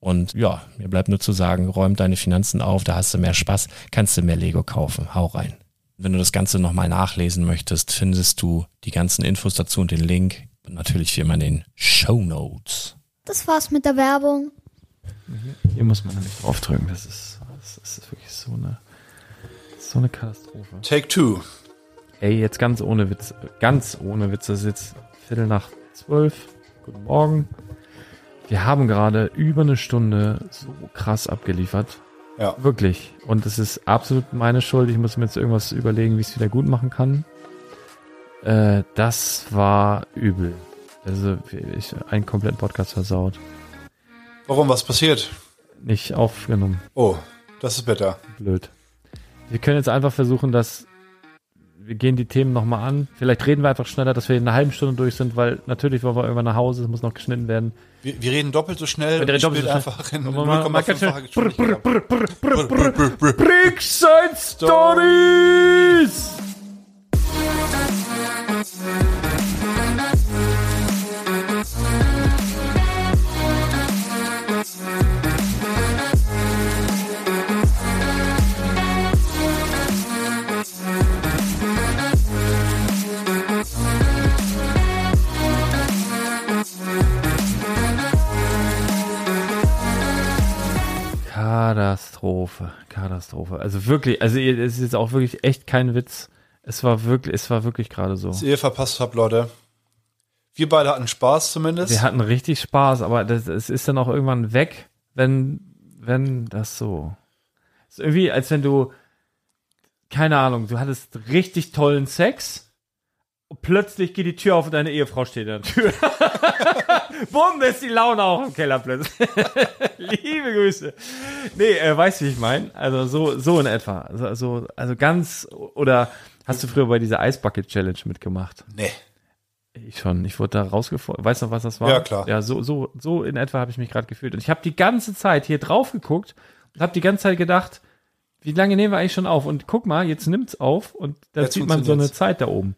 Und ja, mir bleibt nur zu sagen, räum deine Finanzen auf, da hast du mehr Spaß, kannst du mehr Lego kaufen. Hau rein. Wenn du das Ganze nochmal nachlesen möchtest, findest du die ganzen Infos dazu und den Link. Und natürlich wie immer in den Show Notes. Das war's mit der Werbung. Hier muss man nämlich draufdrücken. Das ist, das ist wirklich so eine, so eine Katastrophe. Take two. Ey, jetzt ganz ohne Witz, ganz ohne Witz. Das ist jetzt Viertel nach zwölf. Guten Morgen. Wir haben gerade über eine Stunde so krass abgeliefert. Ja. Wirklich. Und es ist absolut meine Schuld. Ich muss mir jetzt irgendwas überlegen, wie ich es wieder gut machen kann. Äh, das war übel. Also ich einen kompletten Podcast versaut. Warum? Was passiert? Nicht aufgenommen. Oh, das ist bitter. Blöd. Wir können jetzt einfach versuchen, dass wir gehen die Themen nochmal an. Vielleicht reden wir einfach schneller, dass wir in einer halben Stunde durch sind, weil natürlich wollen wir irgendwann nach Hause, es muss noch geschnitten werden. Wir, wir reden doppelt so schnell. Wir reden doppelt so einfach in 0,5 Bricks and Stories! Katastrophe, Katastrophe. Also wirklich, also es ist jetzt auch wirklich echt kein Witz. Es war wirklich, es war wirklich gerade so. Was ihr verpasst habt, Leute. Wir beide hatten Spaß zumindest. Wir hatten richtig Spaß, aber das, es ist dann auch irgendwann weg, wenn, wenn das so. Es ist irgendwie, als wenn du, keine Ahnung, du hattest richtig tollen Sex und plötzlich geht die Tür auf und deine Ehefrau steht an der Tür. bumm, ist die Laune auch im Keller plötzlich. Liebe Grüße. Nee, äh, weißt du, wie ich meine? Also so, so in etwa. Also, also, also ganz, oder hast du früher bei dieser Eisbucket Challenge mitgemacht? Nee. Ich schon. Ich wurde da rausgefordert. Weißt du, was das war? Ja, klar. Ja, so, so, so in etwa habe ich mich gerade gefühlt. Und ich habe die ganze Zeit hier drauf geguckt und habe die ganze Zeit gedacht, wie lange nehmen wir eigentlich schon auf? Und guck mal, jetzt nimmt's auf und da sieht man so eine. Zeit da oben.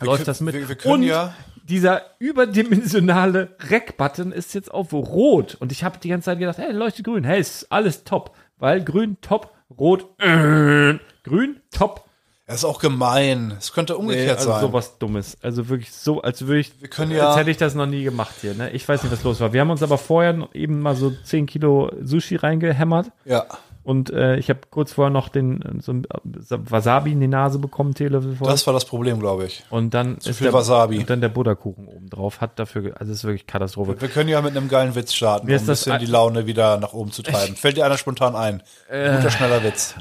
Läuft können- das mit? wir- wir können und ja- dieser überdimensionale Rec-Button ist jetzt auf rot. Und ich habe die ganze Zeit gedacht, hey, leuchtet grün. Hey, ist alles top. Weil grün, top, rot, äh, grün, top. Das ist auch gemein. Es könnte umgekehrt also sein. sowas Dummes. Also wirklich so, als würde ich, Wir können ja- als hätte ich das noch nie gemacht hier. Ne? Ich weiß nicht, was los war. Wir haben uns aber vorher eben mal so 10 Kilo Sushi reingehämmert. Ja. Und äh, ich habe kurz vorher noch den äh, so ein äh, Wasabi in die Nase bekommen, Teelöffel voll. Das war das Problem, glaube ich. und dann ist viel der, Wasabi. Und dann der Butterkuchen oben drauf hat dafür, also es ist wirklich Katastrophe. Wir können ja mit einem geilen Witz starten, um Mir ein ist das bisschen ein- die Laune wieder nach oben zu treiben. Fällt dir einer spontan ein? Äh. Guter, schneller Witz.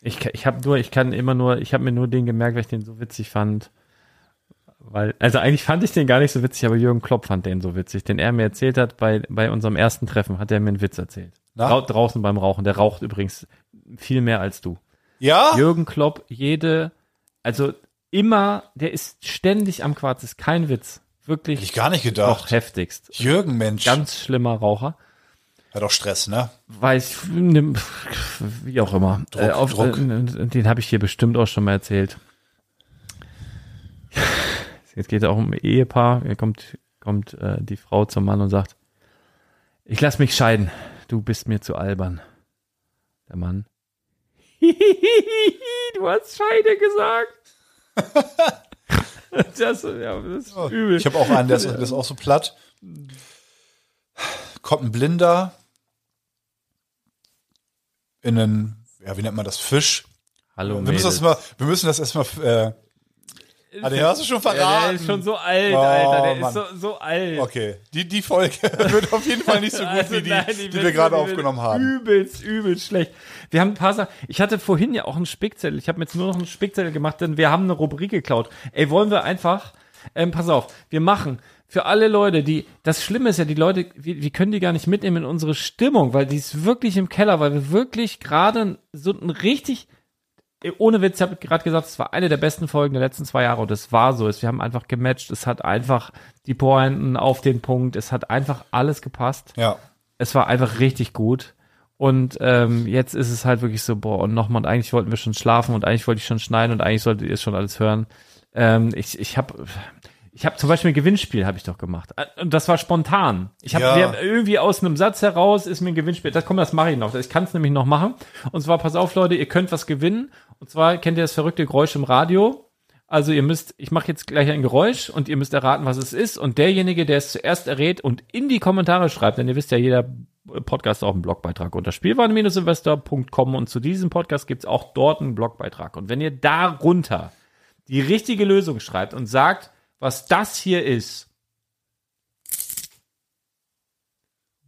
Ich, ich habe nur, ich kann immer nur, ich habe mir nur den gemerkt, weil ich den so witzig fand. Weil, also eigentlich fand ich den gar nicht so witzig, aber Jürgen Klopp fand den so witzig, den er mir erzählt hat bei, bei unserem ersten Treffen, hat er mir einen Witz erzählt. Na? Drau draußen beim Rauchen. Der raucht übrigens viel mehr als du. Ja? Jürgen Klopp, jede, also immer, der ist ständig am Quarz, ist kein Witz. Wirklich Hätte ich gar nicht gedacht. heftigst. Jürgen, Mensch. Ganz schlimmer Raucher. Hat auch Stress, ne? Weiß, ne, wie auch immer. Druck, äh, auf, Druck. Äh, den habe ich hier bestimmt auch schon mal erzählt. Jetzt geht es auch um ein Ehepaar. Hier kommt, kommt äh, die Frau zum Mann und sagt, ich lass mich scheiden. Du bist mir zu albern. Der Mann. du hast Scheide gesagt. das, ja, das ist übel. Ich habe auch einen, der ist, der ist auch so platt. Kommt ein Blinder in einen, ja, wie nennt man das, Fisch. Hallo, Wir müssen das, mal, wir müssen das erstmal, äh, ah, den hast du schon Ja, verraten. der ist schon so alt, Oh, Alter. Der Mann. ist so, so alt. Okay, die, die Folge wird auf jeden Fall nicht so gut Also wie die, nein, die, wird- wir gerade die aufgenommen haben. Übelst, übelst schlecht. Wir haben ein paar Sachen. Ich hatte vorhin ja auch einen Spickzettel. Ich habe mir jetzt nur noch einen Spickzettel gemacht, denn wir haben eine Rubrik geklaut. Ey, wollen wir einfach, ähm, pass auf, wir machen für alle Leute, die, das Schlimme ist ja, die Leute, wir, wir können die gar nicht mitnehmen in unsere Stimmung, weil die ist wirklich im Keller, weil wir wirklich gerade so ein richtig, ohne Witz, ich habe gerade gesagt, es war eine der besten Folgen der letzten zwei Jahre und es war so. Wir haben einfach gematcht. Es hat einfach die Pointen auf den Punkt. Es hat einfach alles gepasst. Ja. Es war einfach richtig gut. Und ähm, jetzt ist es halt wirklich so, boah, und nochmal, und eigentlich wollten wir schon schlafen und eigentlich wollte ich schon schneiden und eigentlich solltet ihr es schon alles hören. Ähm, ich ich habe ich hab zum Beispiel ein Gewinnspiel, habe ich doch gemacht. Äh, Und das war spontan. Ich habe Ja. irgendwie aus einem Satz heraus ist mir ein Gewinnspiel. Das komm, das mache ich noch. Ich kann es nämlich noch machen. Und zwar, pass auf, Leute, ihr könnt was gewinnen. Und zwar kennt ihr das verrückte Geräusch im Radio. Also ihr müsst, ich mache jetzt gleich ein Geräusch und ihr müsst erraten, was es ist. Und derjenige, der es zuerst errät und in die Kommentare schreibt, denn ihr wisst ja, jeder Podcast auch einen Blogbeitrag unter spielwaren-investor.com und zu diesem Podcast gibt's auch dort einen Blogbeitrag. Und wenn ihr darunter die richtige Lösung schreibt und sagt, was das hier ist,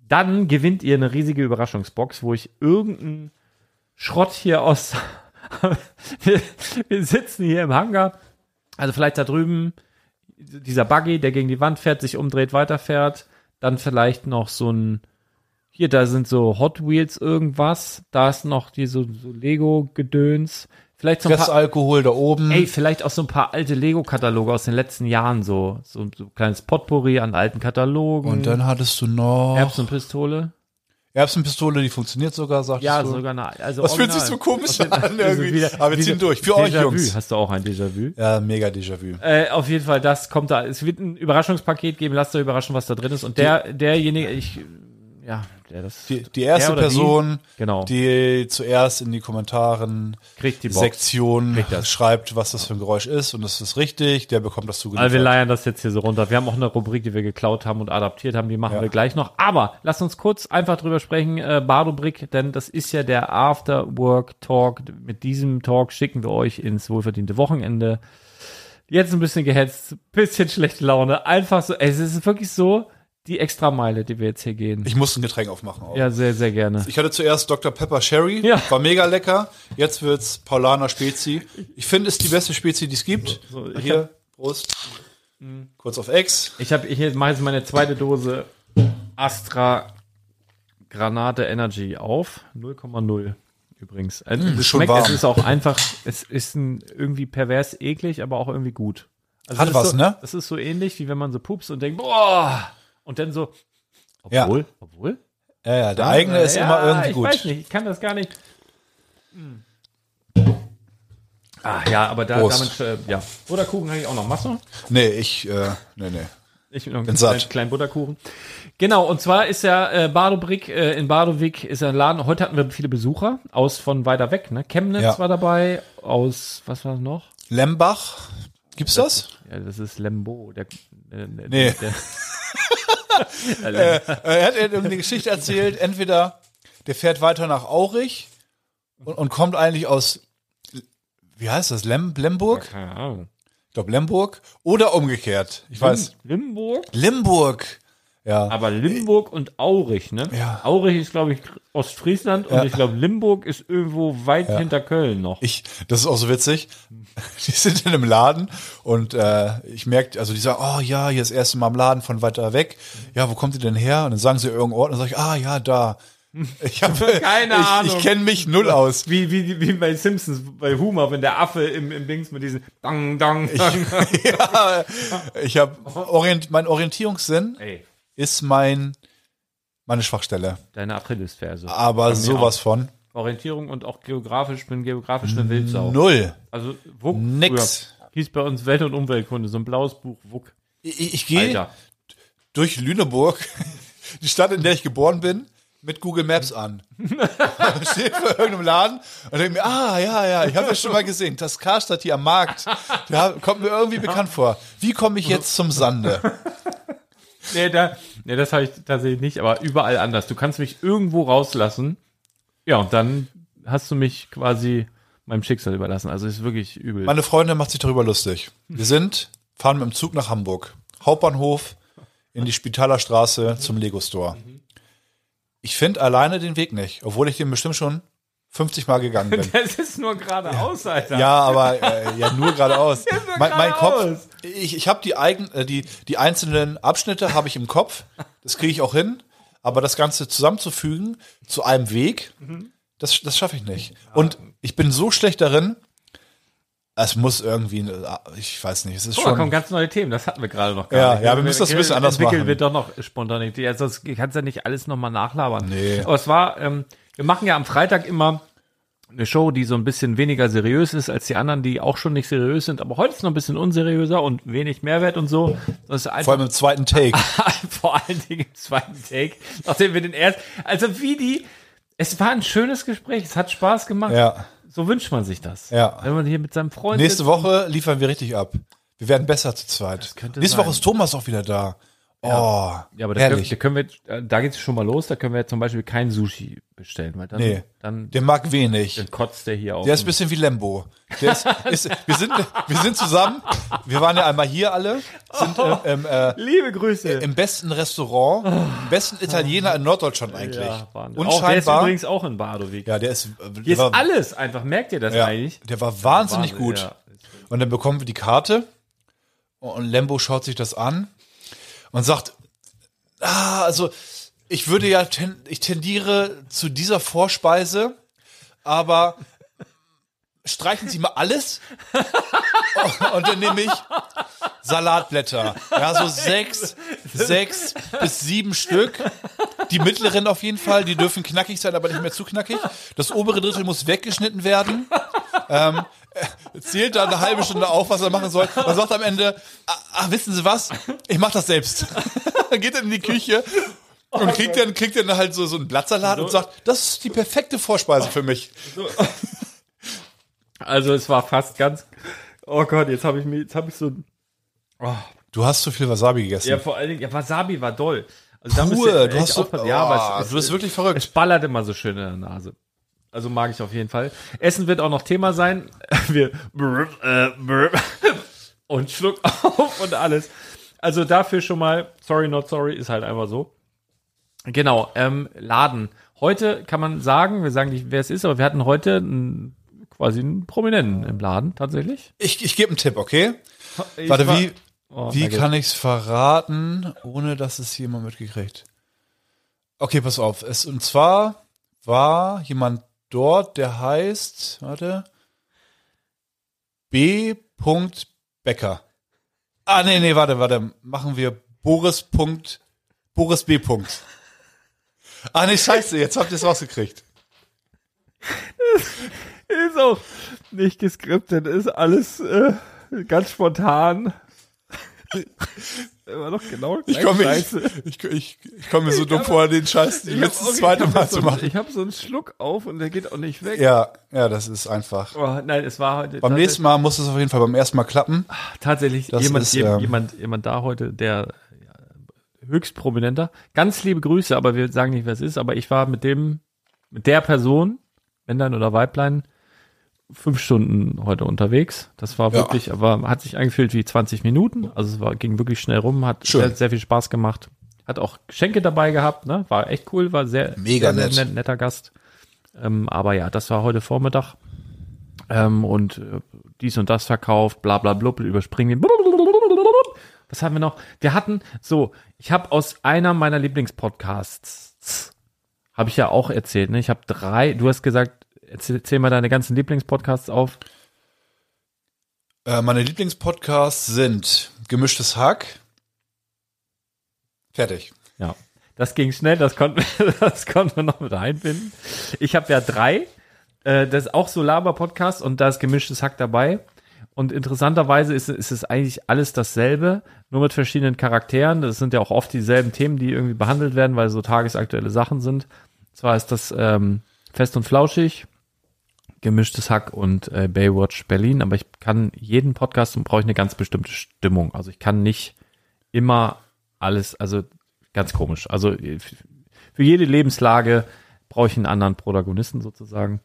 dann gewinnt ihr eine riesige Überraschungsbox, wo ich irgendeinen Schrott hier aus. wir, wir sitzen hier im Hangar. Also vielleicht da drüben dieser Buggy, der gegen die Wand fährt, sich umdreht, weiterfährt. Dann vielleicht noch so ein. Hier, da sind so Hot Wheels irgendwas. Da ist noch die so, so Lego-Gedöns. Vielleicht so ein paar. Restalkohol da oben. Ey, vielleicht auch so ein paar alte Lego-Kataloge aus den letzten Jahren so. So so ein kleines Potpourri an alten Katalogen. Und dann hattest du noch Erbsenpistole. Erbsenpistole, die funktioniert sogar, sagst Ja, du. sogar eine. Also Das fühlt sich so komisch den- an also irgendwie. wieder- Aber wir ziehen durch. Für euch. Jungs. Hast du auch ein Déjà-vu? Ja, mega Déjà-vu. Äh, auf jeden Fall, das kommt da. Es wird ein Überraschungspaket geben. Lasst euch überraschen, was da drin ist. Und der, derjenige, ich, ja, der das. Die, die erste Person, Die, genau. die zuerst in die Kommentaren kriegt die Box. Sektion Kriegt schreibt, was das für ein Geräusch ist und das ist richtig, der bekommt das Also wir zugeliefert. leiern das jetzt hier so runter. Wir haben auch eine Rubrik, die wir geklaut haben und adaptiert haben, die machen Ja. wir gleich noch. Aber lasst uns kurz einfach drüber sprechen, äh, Bardo-Brick, denn das ist ja der After-Work-Talk. Mit diesem Talk schicken wir euch ins wohlverdiente Wochenende. Jetzt ein bisschen gehetzt, bisschen schlechte Laune. Einfach so, es ist wirklich so die Extrameile, die wir jetzt hier gehen. ich muss ein Getränk aufmachen. Auch. ja, sehr, sehr gerne. Ich hatte zuerst Dr. Pepper Sherry, Ja. war mega lecker. Jetzt wird's Paulaner Spezi. Ich finde, es ist die beste Spezi, die es gibt. So, ich Hier, Prost. kurz auf Ex. Ich habe ich mache jetzt meine zweite Dose Astra Granate Energy auf. 0,0 übrigens. Also Mm, es schmeckt, warm. es ist auch einfach, es ist ein, irgendwie pervers eklig, aber auch irgendwie gut. Also Hat es was, so, ne? Das ist so ähnlich, wie wenn man so pupst und denkt, boah! Und dann so, Ja. obwohl, obwohl? Ja, ja, der eigene ist Ja, immer irgendwie ich gut. weiß nicht, ich kann das gar nicht. Hm. Ah, ja, aber da, damit, äh, ja. Butterkuchen habe ich auch noch. Machst du? Nee, ich, äh, nee, nee. Ich bin noch einen kleinen, kleinen Butterkuchen. Genau, und zwar ist ja äh, Badobrick äh, in Badowik ist ein Laden. Heute hatten wir viele Besucher aus von weiter weg, ne? Chemnitz Ja. war dabei, aus, was war noch? Lembach, gibt's das? Ja, das ist Lembo. Der, äh, Nee. Der, er hat eine Geschichte erzählt, entweder der fährt weiter nach Aurich und, und kommt eigentlich aus, wie heißt das, Lem, Lemburg? keine Ahnung. Ich glaube Lemburg. Oder umgekehrt. Ich weiß. Limburg? Limburg. Ja. Aber Limburg und Aurich, ne? Ja. Aurich ist, glaube ich, Ostfriesland und Ja. ich glaube, Limburg ist irgendwo weit hinter Köln noch. Ich, das ist auch so witzig. Die sind in einem Laden und äh, ich merke, also die sagen, oh ja, hier ist das erste Mal im Laden von weiter weg. Ja, wo kommt ihr denn her? Und dann sagen sie irgendeinen Ort und dann sage ich, ah ja, da. Ich habe Keine ich, Ahnung. Ich kenne mich null aus. Wie, wie, wie bei Simpsons, bei Humor, wenn der Affe im, im Dings mit diesen Dang, Dang, Dang. ja, ich habe Orient, mein Orientierungssinn Ey, ist mein meine Schwachstelle, deine Achillesferse. aber sowas von Orientierung und auch geografisch, bin geografisch eine Wildsau. null. Also WUK Nix. früher hieß bei uns Welt- und Umweltkunde, so ein blaues Buch, WUK. Ich, ich gehe durch Lüneburg, die Stadt, in der ich geboren bin, mit Google Maps an. Steht vor irgendeinem Laden und denke mir, ah, ja, ja, ich habe das schon mal gesehen. Das Karstadt hier am Markt. Ja, kommt mir irgendwie bekannt vor. Wie komme ich jetzt zum Sande? Nee, da, nee das habe ich tatsächlich nicht, aber überall anders. Du kannst mich irgendwo rauslassen. Ja, und dann hast du mich quasi meinem Schicksal überlassen. Also ist wirklich übel. Meine Freundin macht sich darüber lustig. Wir sind, fahren mit dem Zug nach Hamburg. Hauptbahnhof in die Spitaler Straße zum Lego Store. Ich finde alleine den Weg nicht, obwohl ich den bestimmt schon 50 Mal gegangen bin. das ist nur geradeaus, Alter. Ja, aber äh, ja nur geradeaus. nur mein, mein Kopf. Ich, ich habe die eigen, äh, die die einzelnen Abschnitte habe ich im Kopf. Das kriege ich auch hin. Aber das Ganze zusammenzufügen zu einem Weg, das das schaffe ich nicht. Und ich bin so schlecht darin. Es muss irgendwie, äh, ich weiß nicht, es ist mal, schon. kommen ganz neue Themen. Das hatten wir gerade noch gar Ja, nicht. ja, wir müssen das ein bisschen anders entwickeln machen. wir doch noch Spontanität. Ja, sonst kannst ja nicht alles nochmal nachlabern. Nee. Aber es war, ähm, wir machen ja am Freitag immer eine Show, die so ein bisschen weniger seriös ist als die anderen, die auch schon nicht seriös sind. Aber heute ist noch ein bisschen unseriöser und wenig Mehrwert und so. Vor allem im zweiten Take. vor allen Dingen im zweiten Take, nachdem wir den ersten, also wie die, es war ein schönes Gespräch, es hat Spaß gemacht. Ja. So wünscht man sich das. Ja. Wenn man hier mit seinem Freund Nächste Woche liefern wir richtig ab. Wir werden besser zu zweit. Nächste sein. Woche ist Thomas auch wieder da. Oh, Ja, aber da können, da können wir, äh, da geht's schon mal los, da können wir zum Beispiel kein Sushi bestellen, weil dann, Nee. dann, Der mag wenig. dann kotzt der hier auf. Der ist ein bisschen wie Lembo. Ist, ist, wir, sind, wir sind zusammen. Wir waren ja einmal hier alle. Sind im, im, äh, Liebe Grüße. im besten Restaurant, im besten Italiener in Norddeutschland eigentlich. ja, Wahnsinn. Und auch, der ist übrigens auch in Badowik. Ja, der ist. äh, Der hier ist war, alles einfach, merkt ihr das ja, eigentlich? der war wahnsinnig Wahnsinn, gut. ja. Und dann bekommen wir die Karte und Lembo schaut sich das an und sagt, ah, also ich würde ja, ten, ich tendiere zu dieser Vorspeise, aber streichen Sie mal alles und dann nehme ich Salatblätter. Ja, so sechs, sechs bis sieben Stück. Die mittleren auf jeden Fall, die dürfen knackig sein, aber nicht mehr zu knackig. Das obere Drittel muss weggeschnitten werden. Ähm, er zählt da eine halbe Stunde auf, was er machen soll. Und sagt am Ende, ah, ah, wissen Sie was? Ich mach das selbst. Geht dann in die Küche und kriegt dann, kriegt dann halt so, so einen Blattsalat und sagt, das ist die perfekte Vorspeise für mich. Also es war fast ganz, oh Gott, jetzt habe ich mir, jetzt habe ich so, Du hast zu viel Wasabi gegessen. ja vor allen Dingen, ja Wasabi war doll. Also da Pur, ihr du hast so, aufpassen. ja, aber oh, es, du bist wirklich Es verrückt. ballert immer so schön in der Nase. Also mag ich auf jeden Fall. Essen wird auch noch Thema sein. Wir äh, und Schluck auf und alles. Also dafür schon mal, sorry not sorry, ist halt einfach so. Genau, ähm, Laden. Heute kann man sagen, wir sagen nicht, wer es ist, aber wir hatten heute einen, quasi einen Prominenten im Laden tatsächlich. Ich, ich gebe einen Tipp, okay? Ich Warte, war- wie, Oh, Wie kann ich's verraten, ohne dass es jemand mitgekriegt? Okay, pass auf. Es, und zwar war jemand dort, der heißt, warte, B. Becker. Ah, nee, nee, warte, warte. Machen wir Boris. Boris B. Ah, nee, scheiße, jetzt habt ihr es rausgekriegt. Ist auch nicht geskriptet, ist alles äh, ganz spontan. Immer noch genau Ich komme mir, ich, ich, ich komm mir so dumm vor, den Scheiß jetzt das zweite Mal zu machen. Ich habe so einen Schluck auf und der geht auch nicht weg. Ja, ja, das ist einfach. Oh, nein, es war heute Beim nächsten Mal muss es auf jeden Fall beim ersten Mal klappen. tatsächlich Das jemand, ist, je- ähm, jemand, jemand da heute, der ja, höchst prominenter. Ganz liebe Grüße, aber wir sagen nicht, wer es ist. Aber ich war mit dem, mit der Person, Männlein oder Weiblein, fünf Stunden heute unterwegs. Das war Ja. wirklich, aber hat sich angefühlt wie 20 Minuten. Also es war, ging wirklich schnell rum, hat sehr, sehr viel Spaß gemacht. Hat auch Geschenke dabei gehabt, ne? War echt cool, war sehr, Mega sehr, nett. sehr netter Gast. Ähm, aber ja, das war heute Vormittag. Ähm, und äh, dies und das verkauft, bla bla blub, überspringen. Was haben wir noch? Wir hatten, so, ich habe aus einer meiner Lieblingspodcasts, habe ich ja auch erzählt, ne? Ich habe drei, du hast gesagt, erzähl, erzähl mal deine ganzen Lieblingspodcasts auf. Äh, meine Lieblingspodcasts sind Gemischtes Hack. Fertig. Ja. Das ging schnell, das konnten wir, das konnten wir noch mit einbinden. Ich habe ja drei. Äh, das ist auch so Laber-Podcast und da ist gemischtes Hack dabei. Und interessanterweise ist, ist es eigentlich alles dasselbe, nur mit verschiedenen Charakteren. Das sind ja auch oft dieselben Themen, die irgendwie behandelt werden, weil so tagesaktuelle Sachen sind. Zwar ist das ähm, Fest und Flauschig, gemischtes Hack und äh, Baywatch Berlin, aber ich kann jeden Podcast und brauche ich eine ganz bestimmte Stimmung. Also ich kann nicht immer alles, also ganz komisch. Also äh, für jede Lebenslage brauche ich einen anderen Protagonisten sozusagen.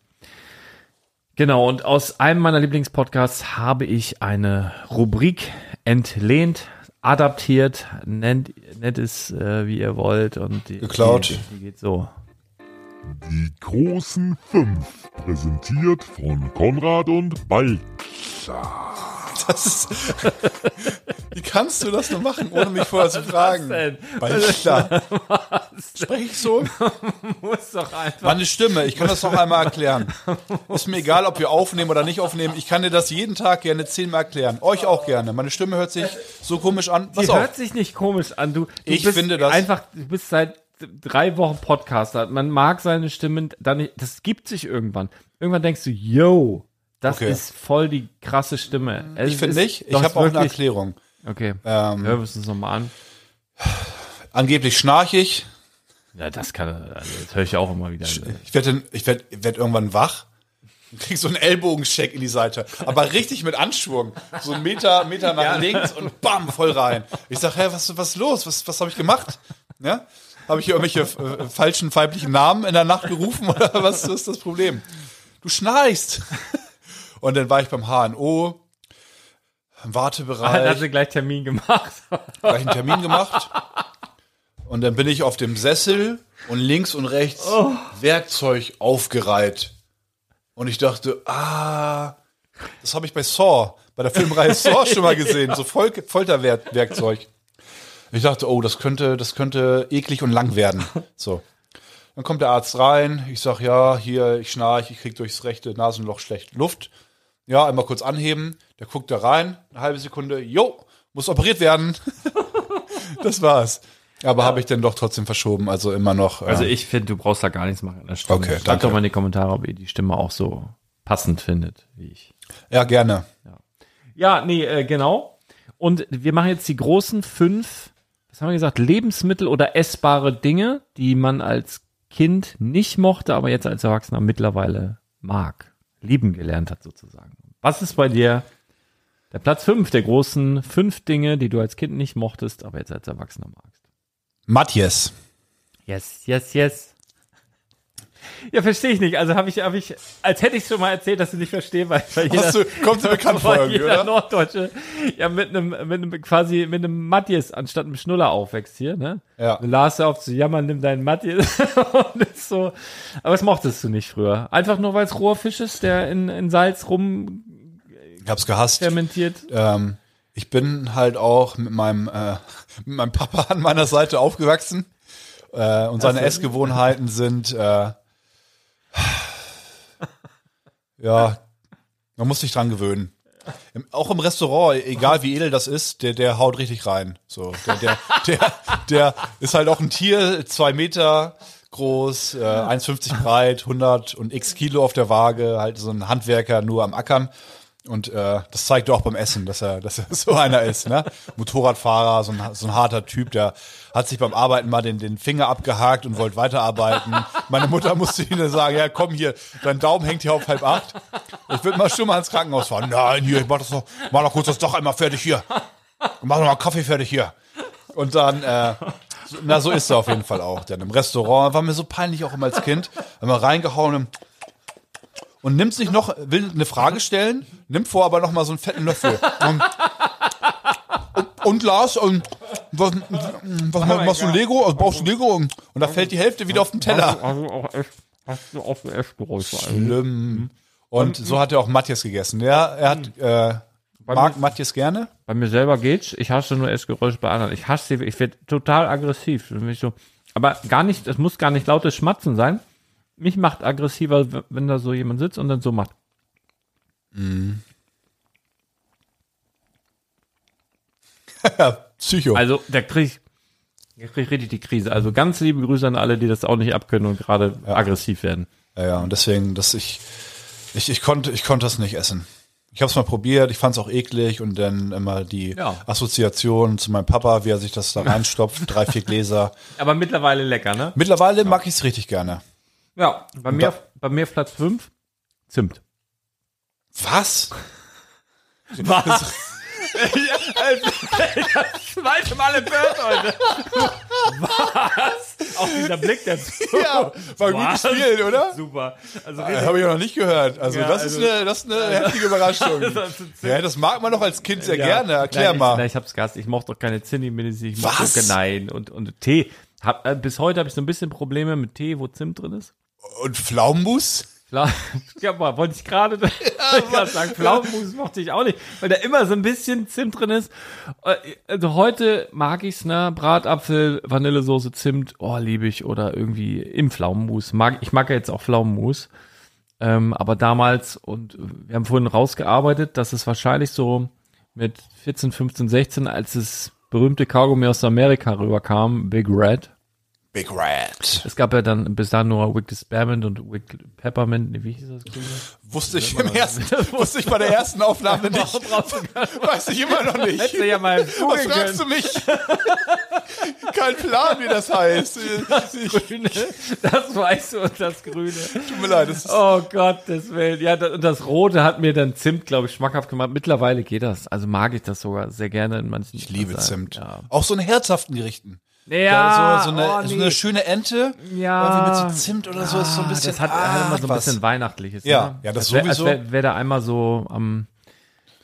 Genau, und aus einem meiner Lieblingspodcasts habe ich eine Rubrik entlehnt, adaptiert, nennt, nennt es, äh, wie ihr wollt. Und die, Geklaut. Die, die geht so. Die großen fünf, präsentiert von Konrad und Balk. Das ist. Wie kannst du das nur machen, ohne mich vorher zu fragen? klar. Spreche ich so? Muss doch einfach. Meine Stimme, ich kann das noch einmal erklären. Ist mir egal, ob wir aufnehmen oder nicht aufnehmen. Ich kann dir das jeden Tag gerne zehnmal erklären. Euch auch gerne. Meine Stimme hört sich so komisch an. Pass Die auf. hört sich nicht komisch an. Du, du Ich bist finde das- einfach, du bist seit drei Wochen Podcaster. Man mag seine Stimme dann nicht, das gibt sich irgendwann. Irgendwann denkst du, yo, das Okay. ist voll die krasse Stimme. Es Ich finde nicht. Ich habe auch eine Erklärung. Okay, Ähm, hören wir uns das nochmal an. Angeblich schnarchig. Ja, das kann, also das höre ich auch immer wieder. Ich werde ich werd, werd irgendwann wach. und Krieg so einen Ellbogencheck in die Seite. Aber richtig mit Anschwung. So einen Meter, Meter nach links und bam, voll rein. Ich sag, hä, was, was ist los? Was, was habe ich gemacht? Ja? Habe ich irgendwelche äh, falschen weiblichen Namen in der Nacht gerufen oder was ist das Problem? Du schnarchst. Und dann war ich beim HNO, im Da Wartebereich. hat sie gleich Termin gemacht. gleich einen Termin gemacht. Und dann bin ich auf dem Sessel und links und rechts Werkzeug aufgereiht. Und ich dachte, ah, das habe ich bei Saw, bei der Filmreihe Saw schon mal gesehen, so Fol Folterwerkzeug. Ich dachte, oh, das könnte, das könnte eklig und lang werden. So. Dann kommt der Arzt rein. Ich sag, ja, hier, ich schnarch, ich krieg durchs rechte Nasenloch schlecht Luft. Ja, einmal kurz anheben. Der guckt da rein, eine halbe Sekunde. Jo, muss operiert werden. das war's. Aber habe ich dann doch trotzdem verschoben, also immer noch. Also äh, ich finde, du brauchst da gar nichts machen an der Stimme. Okay, Schreibt danke. doch mal in die Kommentare, ob ihr die Stimme auch so passend findet, wie ich. ja, gerne. Ja, nee, äh, genau. Und wir machen jetzt die großen fünf, was haben wir gesagt, Lebensmittel oder essbare Dinge, die man als Kind nicht mochte, aber jetzt als Erwachsener mittlerweile mag, lieben gelernt hat sozusagen. Was ist bei dir der Platz fünf der großen fünf Dinge, die du als Kind nicht mochtest, aber jetzt als Erwachsener magst? Matthias. Yes, yes, yes. Ja, verstehe ich nicht. Also habe ich, habe ich, als hätte ich schon mal erzählt, dass du nicht verstehst, weil, weil jeder, Hast du, kommt dir bekannt vor irgendwie, jeder oder? Norddeutsche ja mit einem, mit einem quasi mit einem Matthias anstatt einem Schnuller aufwächst hier, ne? Ja. Und Lars auf zu jammern, nimm deinen Matthias und ist so. Aber das mochtest du nicht früher. Einfach nur, weil es roher Fisch ist, der in, in Salz rum Ich hab's gehasst. fermentiert. Ähm, ich bin halt auch mit meinem, äh, mit meinem Papa an meiner Seite aufgewachsen. Äh, und seine Essgewohnheiten sind, äh, ja, man muss sich dran gewöhnen. Im, auch im Restaurant, egal wie edel das ist, der, der haut richtig rein. So, der, der, der, der ist halt auch ein Tier, zwei Meter groß, äh, 1,50 breit, 100 und x Kilo auf der Waage, halt so ein Handwerker nur am Ackern. Und äh, das zeigt er auch beim Essen, dass er, dass er so einer ist, ne? Motorradfahrer, so ein, so ein harter Typ, der hat sich beim Arbeiten mal den, den Finger abgehakt und wollte weiterarbeiten. Meine Mutter musste ihm dann sagen, ja komm hier, dein Daumen hängt hier auf halb acht. Ich würde mal schon mal ins Krankenhaus fahren. Nein, hier, ich mach das noch, mach noch kurz das doch einmal fertig hier. Mach noch mal Kaffee fertig hier. Und dann, äh, na so ist er auf jeden Fall auch. Dann im Restaurant, war mir so peinlich auch immer als Kind, immer reingehauen und und nimmt sich noch, will eine Frage stellen, nimmt vor aber noch mal so einen fetten Löffel. Und, und, und Lars, und was, was machst du Lego? Also brauchst du Lego? Und, und da fällt die Hälfte wieder auf den Teller. Also auch echt, hast du auch ein Essgeräusch Schlimm. Und so hat er auch Matthias gegessen. Ja, er hat, äh, mag Matthias gerne. Bei mir selber geht's. Ich hasse nur Essgeräusche bei anderen. Ich hasse sie. Ich werde total aggressiv. So. Aber gar nicht, es muss gar nicht lautes Schmatzen sein. Mich macht aggressiver, wenn da so jemand sitzt und dann so macht. Psycho. Also, da krieg ich, da krieg ich richtig die Krise. Also ganz liebe Grüße an alle, die das auch nicht abkönnen und gerade aggressiv werden. Ja, ja, und deswegen, dass ich, ich, ich konnte, ich konnte das nicht essen. Ich habe es mal probiert, ich fand es auch eklig und dann immer die Ja. Assoziation zu meinem Papa, wie er sich das da reinstopft, drei, vier Gläser. Aber mittlerweile lecker, ne? Mittlerweile mag ich es richtig gerne. Ja. Bei mir, bei mir auf Platz 5, Zimt. Was? Was? das zweite Mal im Bird heute. Was? Auch dieser Blick dazu. Ja, war gut Was? gespielt, oder? Super. Also Das habe ich noch nicht gehört. Also Ja, das also- ist eine, das ist eine heftige Überraschung. Ja, das mag man doch als Kind sehr gerne. Erklär nein, mal. Ich, nein, ich hab's gehasst. Ich mochte doch keine Zinni-Medizin. Ich mochte Was? auch- Nein. Und, und Tee. Hab, äh, bis heute habe ich so ein bisschen Probleme mit Tee, wo Zimt drin ist. Und Pflaumenmus? Ja, aber wollte ich gerade gerade sagen, Pflaumenmus mochte ich auch nicht, weil da immer so ein bisschen Zimt drin ist. Äh, Also heute mag ich's, ne? Bratapfel, Vanillesoße, Zimt, oh, liebe ich. Oder irgendwie im Pflaumenmus. Mag, ich mag ja jetzt auch Pflaumenmus. Ähm, aber damals, und wir haben vorhin rausgearbeitet, dass es wahrscheinlich so mit 14, 15, 16, als das berühmte Kaugummi aus Amerika rüberkam, Big Red, Big Red. es gab ja dann bis dahin nur Wicked Spearmint und Wicked Peppermint. Nee, Wie hieß das? Grüne? Wusste ich im ersten, wusste ich bei der ersten Aufnahme nicht. Weiß ich immer noch nicht. Hättest du ja mal Was fragst du mich? Kein Plan, wie das heißt. Ich, Grüne, das Weiße und das Grüne. tut mir leid. Das Oh Gott, das Willen. Ja, das, und das Rote hat mir dann Zimt, glaube ich, schmackhaft gemacht. Mittlerweile geht das. Also mag ich das sogar sehr gerne in manchen. ich liebe Zimt. Ja, Auch so in herzhaften Gerichten. Ja so, so, eine, oh, so nee. eine schöne Ente. Ja. Irgendwie mit so Zimt oder so ist so ein Ah, bisschen. Das hat ah, immer so ein was. bisschen Weihnachtliches. Ja, ne? ja, das als wär, sowieso. Wäre wär da einmal so am.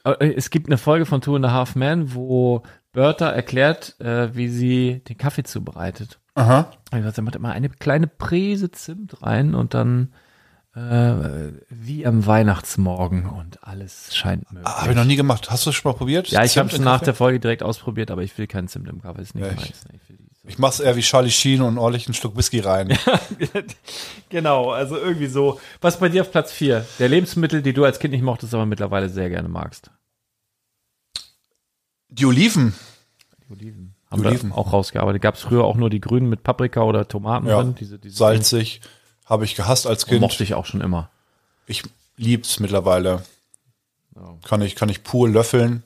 Äh, es gibt eine Folge von Two and a Half Men, wo Bertha erklärt, äh, wie sie den Kaffee zubereitet. Aha. Gesagt, er macht immer eine kleine Prise Zimt rein und dann äh, wie am Weihnachtsmorgen und alles scheint möglich. Ah, Habe ich noch nie gemacht. Hast du das schon mal probiert? ja, ich habe es nach der Folge direkt ausprobiert, aber ich will keinen Zimt im Kaffee. Ist nicht Ja, ich- meins. Ich die mach's eher wie Charlie Sheen und ordentlich einen Schluck Whisky rein. genau, also irgendwie so. Was bei dir auf Platz 4? Der Lebensmittel, die du als Kind nicht mochtest, aber mittlerweile sehr gerne magst. Die Oliven. Die Oliven. Haben Oliven. wir auch rausgearbeitet. Gab es früher auch nur die grünen mit Paprika oder Tomaten Ja. drin? Diese, diese Salzig. Habe ich gehasst als Kind. Kind. Mochte ich auch schon immer. Ich lieb's mittlerweile. Ja. Kann ich, kann ich pur löffeln.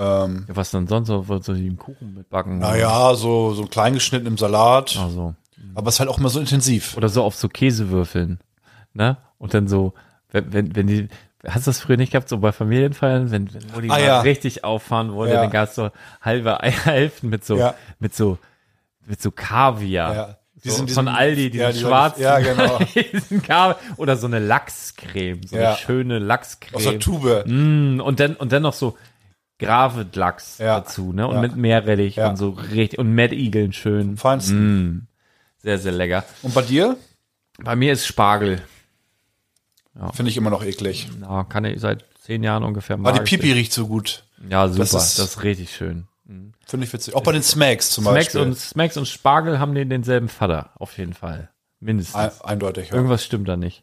Ähm, Ja, was denn sonst? So, so einen Kuchen mitbacken? naja, so, so klein geschnitten im Salat. Also. Aber es ist halt auch immer so intensiv. Oder so auf so Käsewürfeln. Ne? Und dann so, wenn, wenn, wenn die, hast du das früher nicht gehabt, so bei Familienfeiern, wenn, wenn Mutti Ah, mal ja. richtig auffahren wollte, Ja. dann gab es so halbe Eierhälften mit so, Ja. mit so, mit so Kaviar. Ja. So, Diesen- von diesen- Aldi, diesen ja, die- schwarzen. ja, genau. diesen. Oder so eine Lachscreme, so eine schöne Lachscreme. Aus der Tube. Mm, und dann, und dann noch so Gravet-Lachs Ja. dazu, ne? Und Ja. mit Meerrettich Ja. und so richtig, und Mad Eagle schön. Feinsten. Mm, sehr, sehr lecker. Und bei dir? Bei mir ist Spargel. Finde ich immer noch eklig. Na, kann ich seit zehn Jahren ungefähr Aber die Pipi riecht so gut. Ja, super. das Das ist- ist, richtig schön. Finde ich witzig. Auch bei den Smacks zum Smacks Beispiel. und, Smacks und Spargel haben den denselben Vater, auf jeden Fall. Mindestens. Ein, eindeutig. Ja. Irgendwas stimmt da nicht.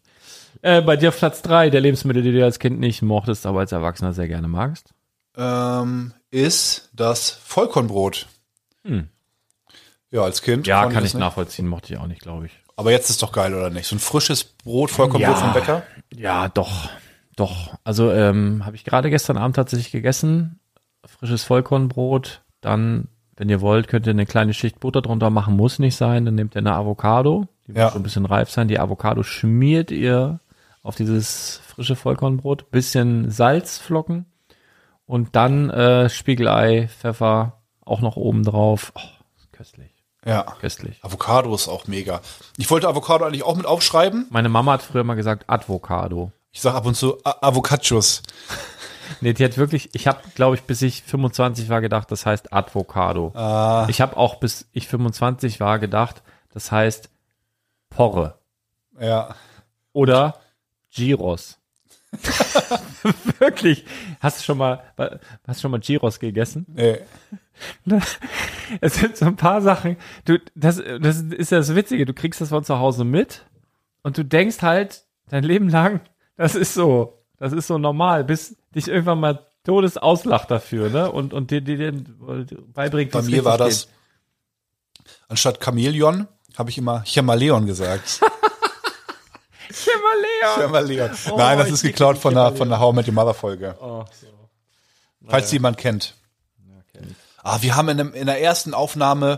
Äh, bei dir auf Platz drei der Lebensmittel, die du als Kind nicht mochtest, aber als Erwachsener sehr gerne magst. Ähm, ist das Vollkornbrot. Hm. Ja, als Kind. Ja, kann ich nicht. nachvollziehen, mochte ich auch nicht, glaube ich. Aber jetzt ist doch geil, oder nicht? So ein frisches Brot, Vollkornbrot Ja. vom Bäcker. Ja, doch, doch. Also ähm, habe ich gerade gestern Abend tatsächlich gegessen. Frisches Vollkornbrot. Dann, wenn ihr wollt, könnt ihr eine kleine Schicht Butter drunter machen. Muss nicht sein. Dann nehmt ihr eine Avocado. Die Ja. muss so ein bisschen reif sein. Die Avocado schmiert ihr auf dieses frische Vollkornbrot. Bisschen Salzflocken. Und dann äh, Spiegelei, Pfeffer auch noch oben drauf. Oh, köstlich, Ja. köstlich. Avocado ist auch mega. Ich wollte Avocado eigentlich auch mit aufschreiben. Meine Mama hat früher mal gesagt Advocado. Ich sage ab und zu A- Avocachos. Nee, die hat wirklich, ich habe, glaube ich, bis ich 25 war gedacht, das heißt Advocado. Ah. Ich habe auch bis ich 25 war gedacht, das heißt Porre Ja. oder Gyros. wirklich. Hast du schon mal, hast schon mal Gyros gegessen? Nee. Es sind so ein paar Sachen. Du, das, das ist ja das Witzige. Du kriegst das von zu Hause mit und du denkst halt dein Leben lang, das ist so, das ist so normal, bis dich irgendwann mal Todes auslacht dafür, ne? Und, und dir, dir, dir beibringt, Bei mir war das, anstatt Chamäleon, habe ich immer Chamaleon gesagt. geht. Chameleon. Chamaleon. Oh, Nein, das ist geklaut von der, von der How I Met Your Mother Folge. Oh, so. Falls jemand kennt. Ah, wir haben in, dem, in der ersten Aufnahme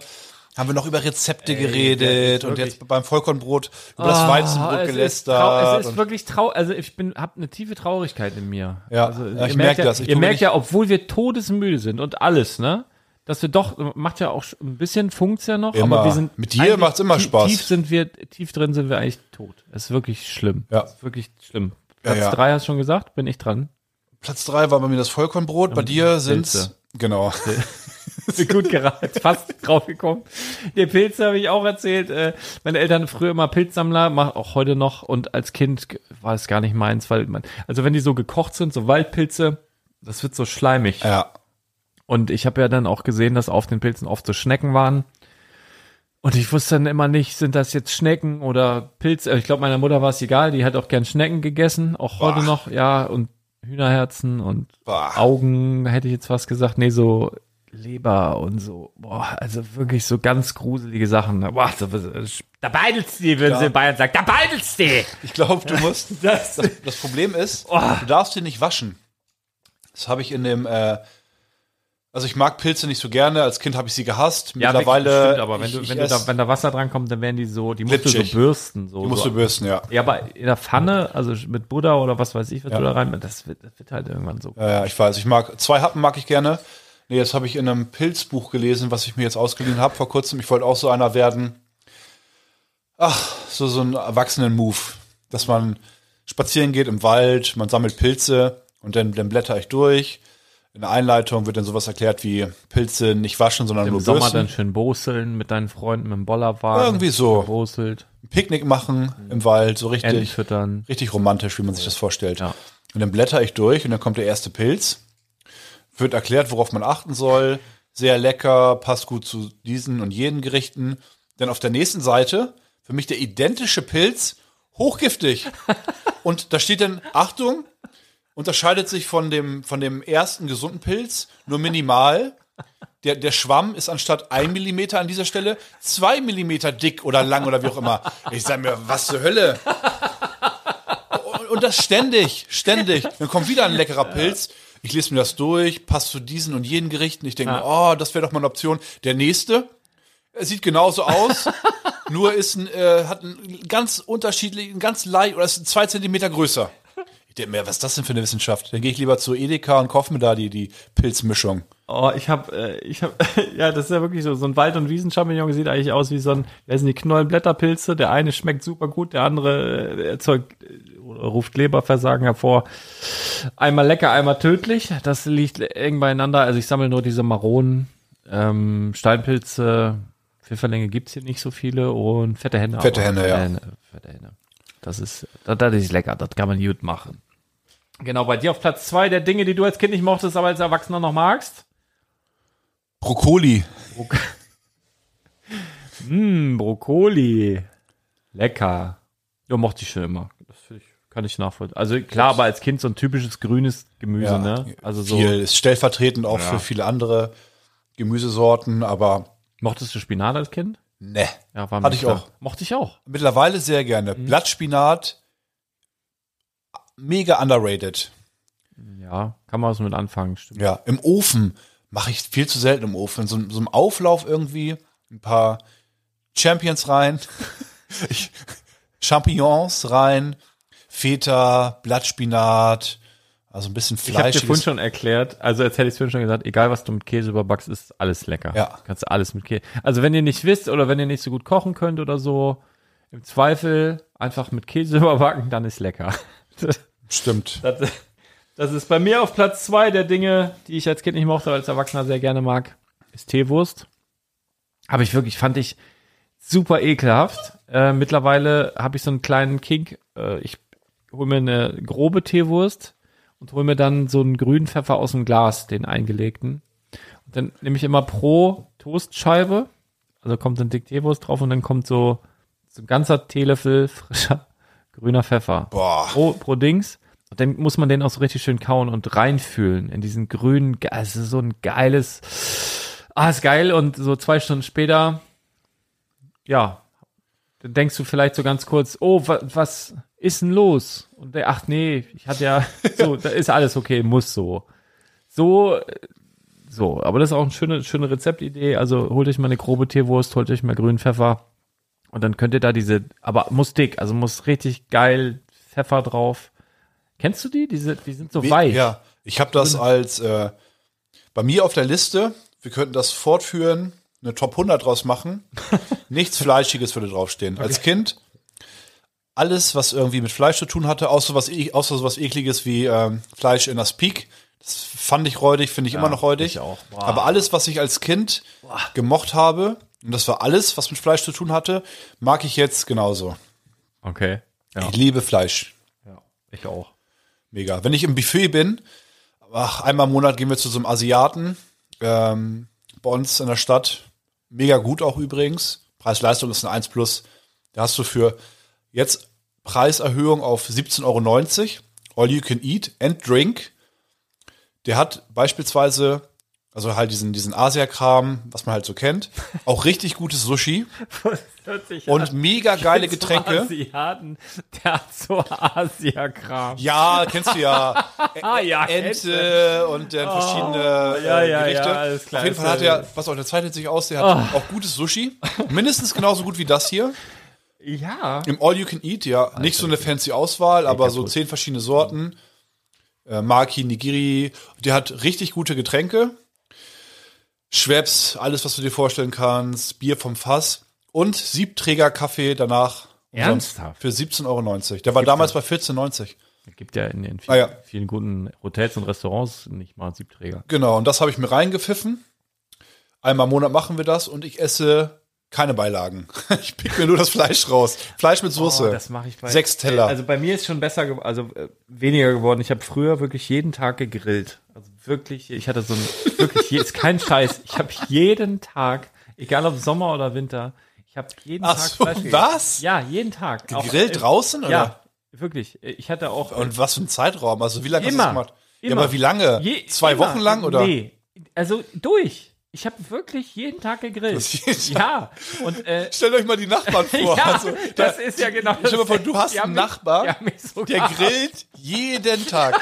haben wir noch über Rezepte geredet und jetzt beim Vollkornbrot über das Weizenbrot Ah, es Ist gelästert. es ist wirklich trau also ich bin habe eine tiefe Traurigkeit in mir. Ja, also, ja, ich ihr merk merkt ja, das. Ich ihr merkt ja, obwohl wir todesmüde sind und alles, ne? Dass wir doch macht ja auch ein bisschen funkt's ja noch, Immer. aber wir sind Mit dir macht's immer tief- Spaß. Tief sind wir tief drin sind wir eigentlich tot. Es ist wirklich schlimm. Ja. Es ist wirklich schlimm. Ja, Platz ja. drei hast du schon gesagt, bin ich dran. Platz drei war bei mir das Vollkornbrot. Bei dir sind's Pilze. genau. Ist gut geraten, fast drauf gekommen. Die Pilze habe ich auch erzählt. Äh, meine Eltern früher immer Pilzsammler, mach auch heute noch. Und als Kind war es gar nicht meins, weil man, also wenn die so gekocht sind, so Waldpilze, das wird so schleimig. Ja. Und ich habe ja dann auch gesehen, dass auf den Pilzen oft so Schnecken waren. Und ich wusste dann immer nicht, sind das jetzt Schnecken oder Pilze. Ich glaube, meiner Mutter war es egal, die hat auch gern Schnecken gegessen, auch heute Boah. noch, ja, und Hühnerherzen und Boah. Augen, hätte ich jetzt fast gesagt. Nee, so Leber und so. Boah, also wirklich so ganz gruselige Sachen. Boah, so, da beidelst die, würden Ja. sie in Bayern sagen. Da beidelst die! Ich glaube, du musst. Das, Das, das Problem ist, Oh. du darfst sie nicht waschen. Das habe ich in dem. Äh, also ich mag Pilze nicht so gerne. Als Kind habe ich sie gehasst. ja, Mittlerweile. stimmt, aber wenn, ich, du, wenn, du da, wenn da Wasser dran kommt, dann werden die so, die musst du Glitschig. so bürsten. So, die musst so. du bürsten, ja. Ja, aber in der Pfanne, also mit Butter oder was weiß ich, was Ja. du da rein, das wird, das wird halt irgendwann so. Ja, ja, ich weiß. Ich mag zwei Happen mag ich gerne. Nee, jetzt habe ich in einem Pilzbuch gelesen, was ich mir jetzt ausgeliehen habe vor kurzem. Ich wollte auch so einer werden. Ach, so so ein Erwachsenen-Move, dass man spazieren geht im Wald, man sammelt Pilze und dann, dann blätter ich durch. In der Einleitung wird dann sowas erklärt wie Pilze nicht waschen, sondern Im nur Sommer bürsten. dann schön boseln mit deinen Freunden mit dem Bollerwagen. Irgendwie so. Boselt, Picknick machen im Wald, so richtig, richtig romantisch, wie man sich das vorstellt. Ja. Und dann blätter ich durch und dann kommt der erste Pilz. Wird erklärt, worauf man achten soll. Sehr lecker, passt gut zu diesen und jenen Gerichten. Dann auf der nächsten Seite, für mich der identische Pilz, hochgiftig. und da steht dann, Achtung, unterscheidet sich von dem, von dem ersten gesunden Pilz nur minimal. Der, der Schwamm ist anstatt ein Millimeter an dieser Stelle zwei Millimeter dick oder lang oder wie auch immer. Ich sag mir, was zur Hölle? Und, das ständig, ständig. Dann kommt wieder ein leckerer Pilz. Ich lese mir das durch, passt zu diesen und jenen Gerichten. Ich denke mir, oh, das wäre doch mal eine Option. Der nächste, sieht genauso aus, nur ist ein, äh, hat einen ganz unterschiedlichen, ganz leicht, oder ist zwei Zentimeter größer. Denke mir, was ist das denn für eine Wissenschaft? Dann gehe ich lieber zu Edeka und kaufe mir da die, die Pilzmischung. Oh, ich hab, äh, ich hab, ja, das ist ja wirklich so, so ein Wald- und Wiesenchampignon sieht eigentlich aus wie so ein, wer sind die Knollenblätterpilze? Der eine schmeckt super gut, der andere äh, erzeugt, äh, ruft Leberversagen hervor. Einmal lecker, einmal tödlich. Das liegt eng beieinander. Also ich sammle nur diese Maronen, ähm, Steinpilze, Pfifferlinge gibt's hier nicht so viele und fette Hände. Fette Hände, ja. Fette Hände. Das ist, das, das ist lecker. Das kann man gut machen. Genau, bei dir auf Platz zwei der Dinge, die du als Kind nicht mochtest, aber als Erwachsener noch magst. Brokkoli. Hm, Brokkoli. Lecker. Ja, mochte ich schon immer. Das ich, kann ich nachvollziehen. Also klar, aber als Kind so ein typisches grünes Gemüse, ne? Also so. Viel ist stellvertretend auch Ja. für viele andere Gemüsesorten, aber Mochtest du Spinat als Kind? ne. Ja, war Hatte ich klar. auch. Mochte ich auch. Mittlerweile sehr gerne. Mhm. Blattspinat, mega underrated. Ja, kann man was mit anfangen, stimmt. Ja, im Ofen mache ich viel zu selten im Ofen. In so, so einem Auflauf irgendwie ein paar Champions rein, ich, Champignons rein, Feta, Blattspinat, also ein bisschen Ich habe dir vorhin schon erklärt, also als hätte ich es vorhin schon gesagt, egal was du mit Käse überbackst, ist alles lecker. Ja. Kannst du alles mit Käse. Also wenn ihr nicht wisst oder wenn ihr nicht so gut kochen könnt oder so, im Zweifel einfach mit Käse überbacken, dann ist lecker. Stimmt. Das, das ist bei mir auf Platz zwei der Dinge, die ich als Kind nicht mochte, aber als Erwachsener sehr gerne mag, ist Teewurst. Habe ich wirklich, fand ich super ekelhaft. Äh, mittlerweile habe ich so einen kleinen Kink. Äh, ich hole mir eine grobe Teewurst und hole mir dann so einen grünen Pfeffer aus dem Glas, den eingelegten. Und dann nehme ich immer pro Toastscheibe, also kommt ein Dick Teewurst drauf und dann kommt so, so ein ganzer Teelöffel frischer grüner Pfeffer Boah. pro, pro Dings. Und dann muss man den auch so richtig schön kauen und reinfühlen in diesen grünen, also so ein geiles, ah, ist geil. Und so zwei Stunden später, ja, dann denkst du vielleicht so ganz kurz, oh, wa, was ist denn los? Und der, ach nee, ich hatte ja, so, da ist alles okay, muss so. So, so, aber das ist auch eine schöne, schöne Rezeptidee. Also holt euch mal eine grobe Teewurst, holt euch mal grünen Pfeffer. Und dann könnt ihr da diese, aber muss dick, also muss richtig geil Pfeffer drauf. Kennst du die? Diese, die sind so Wie- weich. Ja, ich habe das als äh, bei mir auf der Liste. Wir könnten das fortführen, eine Top 100 draus machen. Nichts Fleischiges würde draufstehen. Als Kind alles, was irgendwie mit Fleisch zu tun hatte, außer was, e- außer so was ekliges wie ähm, Fleisch in das Peak. Das fand ich räudig, finde ich immer noch räudig. ich auch. Boah. Aber alles, was ich als Kind gemocht habe, und das war alles, was mit Fleisch zu tun hatte, mag ich jetzt genauso. Okay. Ja. Ich liebe Fleisch. ja. Ich auch. Mega. Wenn ich im Buffet bin, ach, einmal im Monat gehen wir zu so einem Asiaten ähm, bei uns in der Stadt. Mega gut auch übrigens. Preis-Leistung ist ein 1 plus. Da hast du für jetzt Preiserhöhung auf 17,90 Euro. All you can eat and drink. Der hat beispielsweise, also halt diesen, diesen Asia-Kram, was man halt so kennt, auch richtig gutes Sushi und mega geile Getränke. Asiaten, der hat so Asia-Kram. Ja, kennst du ja. Ah, ja, Ente und dann verschiedene Oh, ja, äh, ja, Gerichte. ja, alles klar. Auf jeden Fall hat er, was auch, der zeichnet sich aus, der hat auch gutes Sushi. Mindestens genauso gut wie das hier. Ja. Im All You Can Eat, ja. Nicht so eine fancy Auswahl, aber so zehn verschiedene Sorten. Äh, Maki, Nigiri. Der hat richtig gute Getränke. Schweppes, alles, was du dir vorstellen kannst. Bier vom Fass. Und Siebträger-Kaffee danach. Ernsthaft? Für 17,90 Euro. Der war damals bei 14,90 Gibt ja in, in vielen, Ah, ja. vielen guten Hotels und Restaurants nicht mal Siebträger. Genau, und das habe ich mir reingepfiffen. Einmal im Monat machen wir das und ich esse keine Beilagen. Ich pick mir nur das Fleisch raus. Fleisch mit Soße. Oh, das mache ich bei Sechs Teller. Also bei mir ist schon besser, also äh, weniger geworden. Ich habe früher wirklich jeden Tag gegrillt. Wirklich, ich hatte so ein wirklich ist kein Scheiß. Ich habe jeden Tag, egal ob Sommer oder Winter, ich habe jeden Ach Tag so, Fleisch gegessen. was? Ja, jeden Tag. Gegrillt Auch, draußen, oder? Ja, wirklich. Ich hatte auch Und was für ein Zeitraum? Also wie lange hast du Immer. das gemacht? Ja, Immer. aber wie lange? Je- Zwei immer. Wochen lang oder? Nee, also durch. Ich habe wirklich jeden Tag gegrillt. Das Ja, und äh, Stellt euch mal die Nachbarn vor. ja, also, das da- ist ja genau Stell dir mal vor, das. du hast einen mich- Nachbar, der grillt jeden Tag.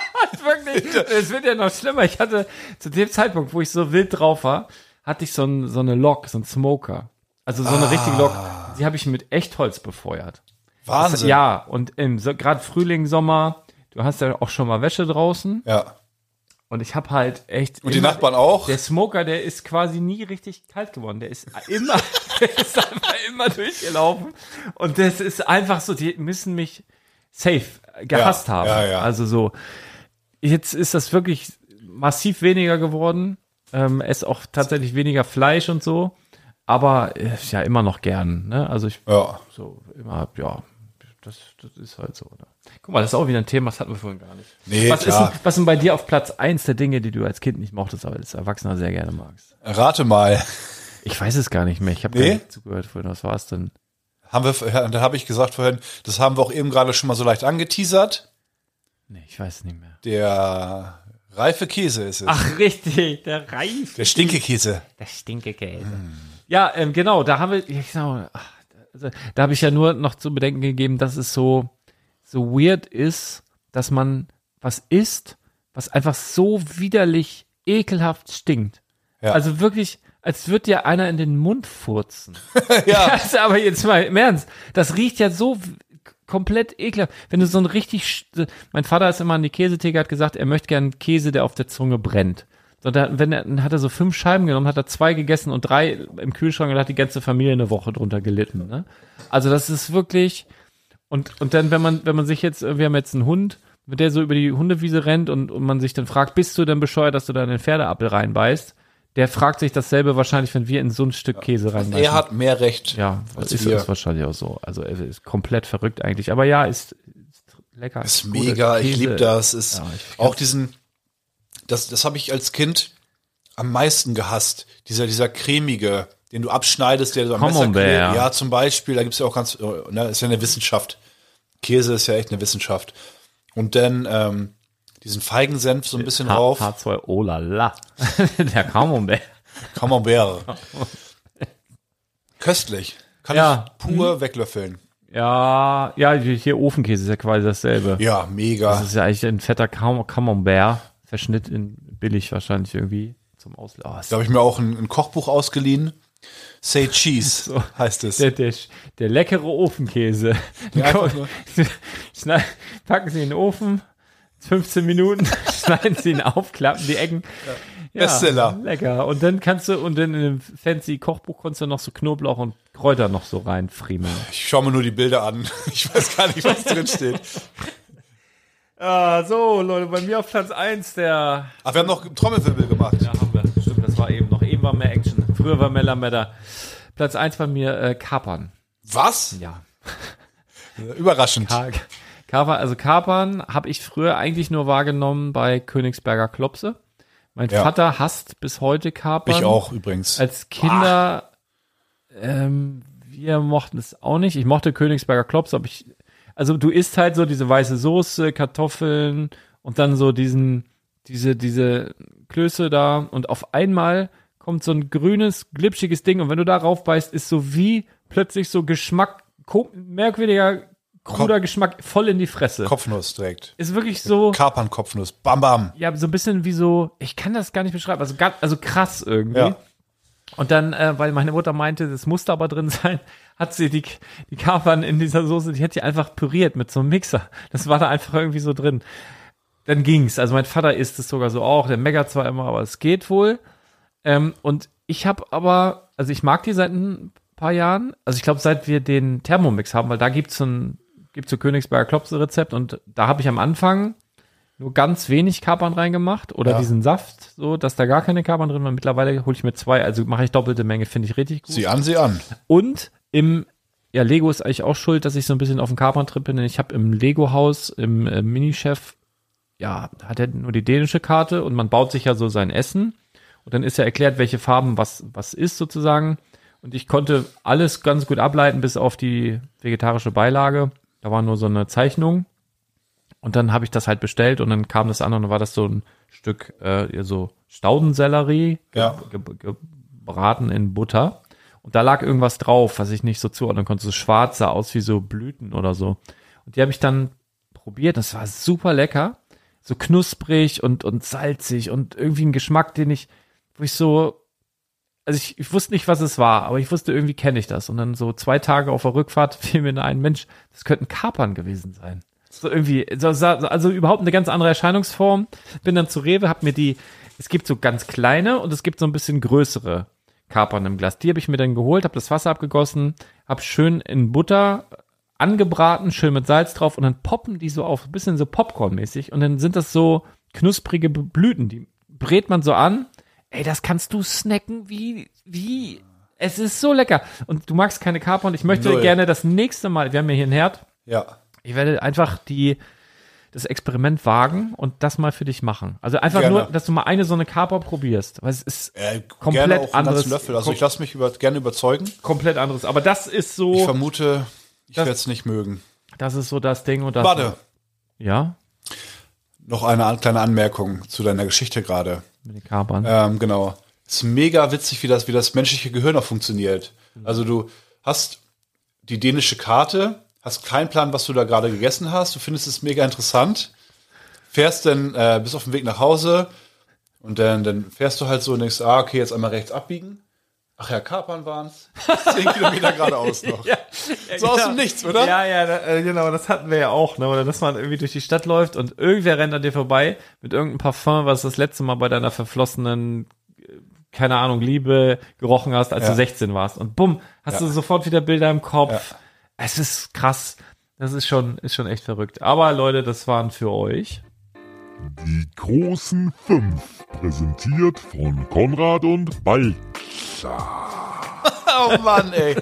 wirklich, es wird ja noch schlimmer. Ich hatte zu dem Zeitpunkt, wo ich so wild drauf war, hatte ich so, ein, so eine Lok, so ein Smoker. Also so eine richtige Lok. Die habe ich mit Echtholz befeuert. Wahnsinn. Ja, und im so, gerade Frühling, Sommer, du hast ja auch schon mal Wäsche draußen. ja. Und ich habe halt echt. Und die Nachbarn auch? Der Smoker, der ist quasi nie richtig kalt geworden. Der ist immer, der ist einfach immer durchgelaufen. Und das ist einfach so, die müssen mich safe gehasst Ja, haben. ja, ja. Also so, jetzt ist das wirklich massiv weniger geworden. Ähm, esse auch tatsächlich weniger Fleisch und so. Aber äh, ja, immer noch gern. Ne? Also ich Ja. so immer, ja, das, das ist halt so. Oder? Guck mal, das ist auch wieder ein Thema, das hatten wir vorhin gar nicht. Nee, was, ist, klar. denn- was sind bei dir auf Platz eins der Dinge, die du als Kind nicht mochtest, aber als Erwachsener sehr gerne magst? Rate mal. Ich weiß es gar nicht mehr. Ich habe Nee? gar nicht zugehört vorhin. Was war es denn? Haben wir, da habe ich gesagt vorhin, das haben wir auch eben gerade schon mal so leicht angeteasert. Nee, ich weiß es nicht mehr. Der reife Käse ist es. Ach, richtig, der Reif. Der Stinkekäse. Der Stinkekäse. Ja, ähm, genau, da haben wir, ja, genau, also, da habe ich ja nur noch zu bedenken gegeben, dass es so, so weird ist, dass man was isst, was einfach so widerlich, ekelhaft stinkt. Ja. Also wirklich, als würde dir einer in den Mund furzen. Ja. Das, aber jetzt mal im Ernst, das riecht ja so komplett ekelhaft. Wenn du so ein richtig, mein Vater ist immer an die Käsetheke, hat gesagt, er möchte gern Käse, der auf der Zunge brennt. So, da, wenn er, dann hat er so fünf Scheiben genommen, hat er zwei gegessen und drei im Kühlschrank und hat die ganze Familie eine Woche drunter gelitten. Ne? Also das ist wirklich und und dann wenn man wenn man sich jetzt wir haben jetzt einen Hund, wenn der so über die Hundewiese rennt und, und man sich dann fragt, bist du denn bescheuert, dass du da in den Pferdeapfel reinbeißt? Der fragt sich dasselbe wahrscheinlich, wenn wir in so ein Stück Käse reinbeißen. Er hat mehr Recht. Ja, als ist, ist wahrscheinlich auch so. Also er ist komplett verrückt eigentlich. Aber ja, ist, ist lecker. ist mega, ich Käse. liebe das. Ist Ja, ich- auch diesen, das, das habe ich als Kind am meisten gehasst. Dieser, dieser cremige, den du abschneidest, der so am Messer klebt. Ja, zum Beispiel, da gibt's ja auch ganz, äh, ne, ist ja eine Wissenschaft. Käse ist ja echt eine Wissenschaft. Und dann ähm, diesen Feigensenf so ein bisschen H drauf. H2, oh la la. Der Camembert. Camembert. Köstlich. Kann Ja. ich pur weglöffeln. Ja, ja, hier Ofenkäse ist ja quasi dasselbe. Ja, mega. Das ist ja eigentlich ein fetter Cam Camembert. Verschnitt in billig wahrscheinlich irgendwie zum Auslaufen. Oh, Da habe ich mir auch ein, ein Kochbuch ausgeliehen. Say Cheese So. heißt es. der, der, der leckere Ofenkäse. Ja. Schneid, packen Sie in den Ofen, 15 Minuten, schneiden Sie ihn auf, klappen die Ecken. Ja, Bestseller. Lecker. Und dann kannst du, und dann in einem fancy Kochbuch kannst du noch so Knoblauch und Kräuter noch so reinfriemeln. Ich schaue mir nur die Bilder an. Ich weiß gar nicht, was drin steht. Ah, so, Leute, bei mir auf Platz 1 der. Ach, wir haben noch Trommelwirbel gemacht. Ja, haben wir. Stimmt, das war eben noch. Eben war mehr Action. Früher war mehr Lametta. Platz 1 bei mir äh, Kapern. Was? Ja. Überraschend. Ka- Kapern, also Kapern habe ich früher eigentlich nur wahrgenommen bei Königsberger Klopse. Mein Ja. Vater hasst bis heute Kapern. Ich auch übrigens. Als Kinder, ähm, wir mochten es auch nicht. Ich mochte Königsberger Klops, aber ich, also du isst halt so diese weiße Soße, Kartoffeln und dann so diesen, diese, diese Klöße da und auf einmal kommt so ein grünes, glitschiges Ding und wenn du da raufbeißt, ist so wie plötzlich so Geschmack, merkwürdiger, kruder Kopf- Geschmack voll in die Fresse. Kopfnuss direkt. Ist wirklich so, Kapern-Kopfnuss. Bam, bam. ja, so ein bisschen wie so, ich kann das gar nicht beschreiben, also, also krass irgendwie. Ja. Und dann, äh, weil meine Mutter meinte, das musste aber drin sein, hat sie die, die Kapern in dieser Soße, die hat die einfach püriert mit so einem Mixer. Das war da einfach irgendwie so drin. Dann ging's. Also mein Vater isst es sogar so auch, der meckert zwar immer, aber es geht wohl. Ähm, und ich habe aber, also ich mag die seit ein paar Jahren. Also ich glaube, seit wir den Thermomix haben, weil da gibt's so ein, gibt's so Königsberger Klopse-Rezept und da habe ich am Anfang nur ganz wenig Kapern reingemacht oder Ja. diesen Saft, so dass da gar keine Kapern drin waren. Mittlerweile hole ich mir zwei, also mache ich doppelte Menge, finde ich richtig gut. Sieh an, sieh an. Und im, ja, Lego ist eigentlich auch schuld, dass ich so ein bisschen auf dem Kapern-Trip bin, denn ich habe im Lego-Haus, im äh, Minichef, ja, hat er nur die dänische Karte und man baut sich ja so sein Essen und dann ist ja erklärt, welche Farben was, was ist sozusagen. Und ich konnte alles ganz gut ableiten, bis auf die vegetarische Beilage. Da war nur so eine Zeichnung. Und dann habe ich das halt bestellt und dann kam das an und dann war das so ein Stück äh, so Staudensellerie Ja. ge ge gebraten in Butter. Und da lag irgendwas drauf, was ich nicht so zuordnen konnte. So schwarz sah aus wie so Blüten oder so. Und die habe ich dann probiert. Das war super lecker. So knusprig und, und salzig und irgendwie ein Geschmack, den ich, wo ich so, also ich, ich wusste nicht, was es war, aber ich wusste, irgendwie kenne ich das. Und dann so zwei Tage auf der Rückfahrt fiel mir ein, Mensch, das könnten Kapern gewesen sein. So irgendwie, so, so- also überhaupt eine ganz andere Erscheinungsform. Bin dann zu Rewe, hab mir die, es gibt so ganz kleine und es gibt so ein bisschen größere Kapern im Glas. Die habe ich mir dann geholt, habe das Wasser abgegossen, habe schön in Butter angebraten, schön mit Salz drauf und dann poppen die so auf, ein bisschen so Popcorn-mäßig und dann sind das so knusprige Blüten, die brät man so an. Ey, das kannst du snacken wie, wie, es ist so lecker. Und du magst keine Kapern und ich möchte Null. gerne das nächste Mal, wir haben ja hier einen Herd, Ja. Ich werde einfach die, das Experiment wagen und das mal für dich machen. Also einfach Gerne. nur, dass du mal eine so eine Kaper probierst. Weil es ist Äh, Komplett gerne auch anderes- Löffel. Also ich lasse mich über, gerne überzeugen. komplett anderes. Aber das ist Ich so, vermute, ich werde es nicht mögen. das ist so das Ding und das. Warte, Ja, noch eine kleine Anmerkung zu deiner Geschichte gerade. Mit den Kapern. Ähm, genau. Es ist mega witzig, wie das, wie das menschliche Gehirn auch funktioniert. Also du hast die dänische Karte, hast keinen Plan, was du da gerade gegessen hast. Du findest es mega interessant. Fährst dann, äh, bist auf dem Weg nach Hause und dann, dann fährst du halt so und denkst, ah, okay, jetzt einmal rechts abbiegen. Ach ja, Kapern waren's. Zehn Kilometer geradeaus noch. so aus dem Nichts, oder? Ja, ja, da, äh, genau, das hatten wir ja auch, ne? Oder dass man irgendwie durch die Stadt läuft und irgendwer rennt an dir vorbei mit irgendeinem Parfum, was du das letzte Mal bei deiner verflossenen, äh, keine Ahnung, Liebe gerochen hast, als Ja. du 16 warst. Und bumm, hast Ja. du sofort wieder Bilder im Kopf. Es ist krass. Das ist schon, ist schon echt verrückt. Aber Leute, das waren für euch. Die großen fünf, präsentiert von Konrad und Ball. Oh Mann, ey.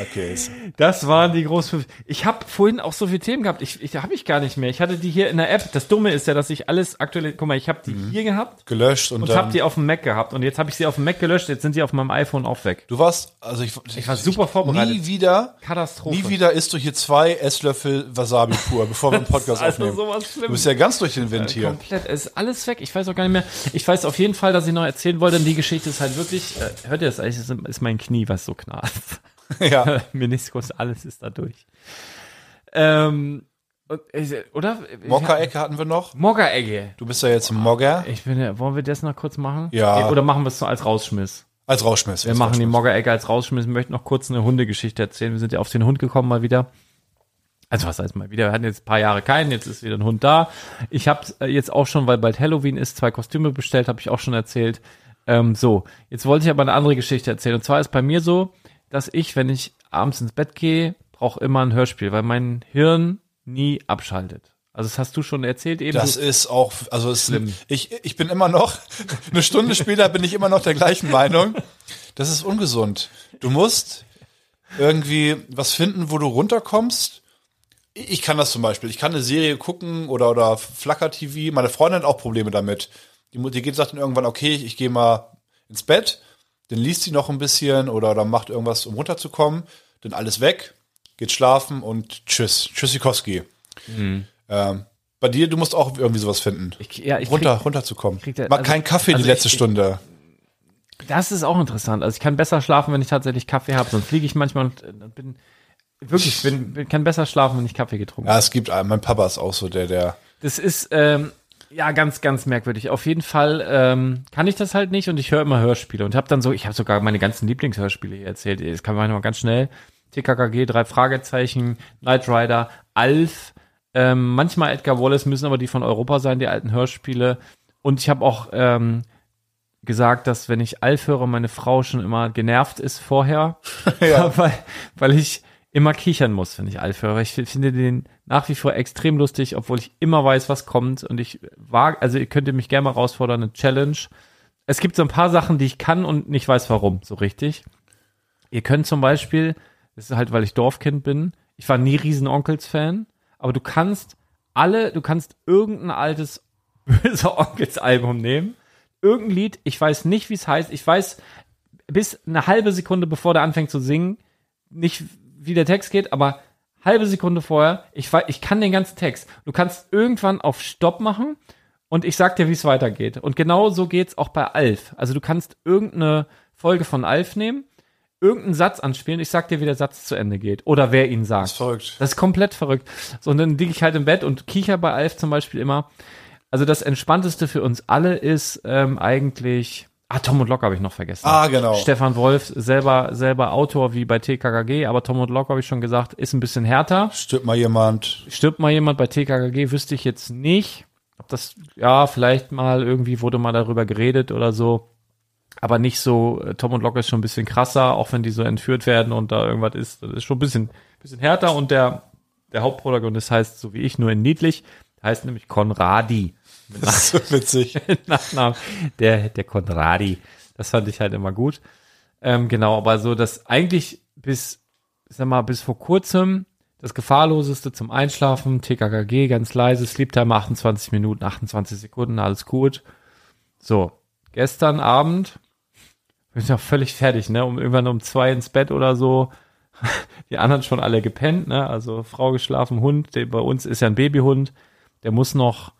Okay. Das waren die großen. Ich habe vorhin auch so viele Themen gehabt. Ich, ich habe ich gar nicht mehr. Ich hatte die hier in der App. Das Dumme ist ja, dass ich alles aktuell. Guck mal, ich habe die hier gehabt Gelöscht und, und habe die auf dem Mac gehabt. Und jetzt habe ich sie auf dem Mac gelöscht. Jetzt sind sie auf meinem iPhone auch weg. du warst, also ich, Ich war super vorbereitet. Nie wieder, Katastrophe. nie wieder isst du hier zwei Esslöffel Wasabi pur, bevor wir einen Podcast Also aufnehmen. sowas Du bist ja ganz durch den Wind hier. Komplett. Es ist alles weg. Ich weiß auch gar nicht mehr. Ich weiß auf jeden Fall, dass ich noch erzählen wollte. Und die Geschichte ist halt wirklich. Äh, hört ihr das eigentlich? Ist mein Knie, was so knarzt. ja. Meniskus, alles ist da durch. Ähm, äh, oder? Mokka-Ecke hatten wir noch. Mogger-Egge. Du bist ja jetzt Mogger. Ich bin ja, wollen wir das noch kurz machen? Ja. Oder machen wir es so als Rausschmiss? Als Rauschmiss. Wir machen die Mogger-Ecke als Rausschmiss. Wir möchten noch kurz eine Hundegeschichte erzählen. Wir sind ja auf den Hund gekommen mal wieder. Also was heißt mal wieder? Wir hatten jetzt ein paar Jahre keinen, jetzt ist wieder ein Hund da. Ich habe jetzt auch schon, weil bald Halloween ist, zwei Kostüme bestellt, habe ich auch schon erzählt. Ähm, so, jetzt wollte ich aber eine andere Geschichte erzählen. Und zwar ist bei mir so, dass ich, wenn ich abends ins Bett gehe, brauche immer ein Hörspiel, weil mein Hirn nie abschaltet. Also das hast du schon erzählt eben. Das ist auch, also es, ich, ich bin immer noch, eine Stunde später bin ich immer noch der gleichen Meinung. Das ist ungesund. Du musst irgendwie was finden, wo du runterkommst. Ich ich kann das zum Beispiel. Ich kann eine Serie gucken oder, oder Flacker-TV. Meine Freundin hat auch Probleme damit. Die, die geht, sagt dann irgendwann, okay, ich gehe mal ins Bett. Dann liest sie noch ein bisschen oder, oder macht irgendwas, um runterzukommen. Dann alles weg, geht schlafen und tschüss. Tschüssikowski. Ähm, bei dir, du musst auch irgendwie sowas finden. ich, ja, ich runter, runterzukommen. krieg da- Mal also- keinen Kaffee also die letzte ich- Stunde. Das ist auch interessant. Also ich kann besser schlafen, wenn ich tatsächlich Kaffee habe. Sonst fliege ich manchmal und äh, bin wirklich bin, bin, kann besser schlafen, wenn ich Kaffee getrunken Ja, habe. es gibt einen. Mein Papa ist auch so der, der. Das ist ähm, ja ganz ganz merkwürdig. Auf jeden Fall ähm, kann ich das halt nicht und ich höre immer Hörspiele und habe dann so, ich habe sogar meine ganzen Lieblingshörspiele hier erzählt. Das kann man mal ganz schnell. TKKG, drei Fragezeichen, Knight Rider, Alf, ähm, manchmal Edgar Wallace müssen aber die von Europa sein, die alten Hörspiele. Und ich habe auch ähm, gesagt, dass wenn ich Alf höre, meine Frau schon immer genervt ist vorher, Ja. weil, weil ich immer kichern muss, wenn ich Alf höre. Ich finde den nach wie vor extrem lustig, obwohl ich immer weiß, was kommt. Und ich wage, also ihr könnt ihr mich gerne mal herausfordern, eine Challenge. Es gibt so ein paar Sachen, die ich kann und nicht weiß warum, so richtig. Ihr könnt zum Beispiel, das ist halt, weil ich Dorfkind bin, ich war nie Riesenonkels-Fan, aber du kannst alle, du kannst irgendein altes böse Onkels-Album nehmen, irgendein Lied, ich weiß nicht, wie es heißt, ich weiß bis eine halbe Sekunde, bevor der anfängt zu singen, nicht wie der Text geht, aber halbe Sekunde vorher, ich, ich kann den ganzen Text. Du kannst irgendwann auf Stopp machen und ich sag dir, wie es weitergeht. Und genau so geht's auch bei Alf. Also du kannst irgendeine Folge von Alf nehmen, irgendeinen Satz anspielen, ich sag dir, wie der Satz zu Ende geht. Oder wer ihn sagt. Das ist verrückt. Das ist komplett verrückt. So, und dann liege ich halt im Bett und kicher bei Alf zum Beispiel immer. Also das Entspannteste für uns alle ist ähm, eigentlich. Ah, Tom und Lock habe ich noch vergessen. Ah, genau. Stefan Wolf, selber, selber Autor wie bei TKKG, aber Tom und Lock habe ich schon gesagt, ist ein bisschen härter. Stirbt mal jemand. Stirbt mal jemand bei TKKG, wüsste ich jetzt nicht. Ob das, ja, vielleicht mal irgendwie wurde mal darüber geredet oder so. Aber nicht so, äh, Tom und Lock ist schon ein bisschen krasser, auch wenn die so entführt werden und da irgendwas ist. Das ist schon ein bisschen, bisschen härter und der, der Hauptprotagonist heißt, so wie ich, nur in niedlich, heißt nämlich Konradi. Das ist so witzig. Nachnamen. Der, der Konradi. Das fand ich halt immer gut. Ähm, genau, aber so, dass eigentlich bis ich sag mal, bis vor kurzem das Gefahrloseste zum Einschlafen, TKKG, ganz leise, Sleep Timer 28 Minuten, 28 Sekunden, alles gut. So, gestern Abend bin ich auch völlig fertig, ne? Um irgendwann um zwei ins Bett oder so. Die anderen schon alle gepennt, ne? Also Frau geschlafen, Hund, der bei uns ist ja ein Babyhund, der muss noch,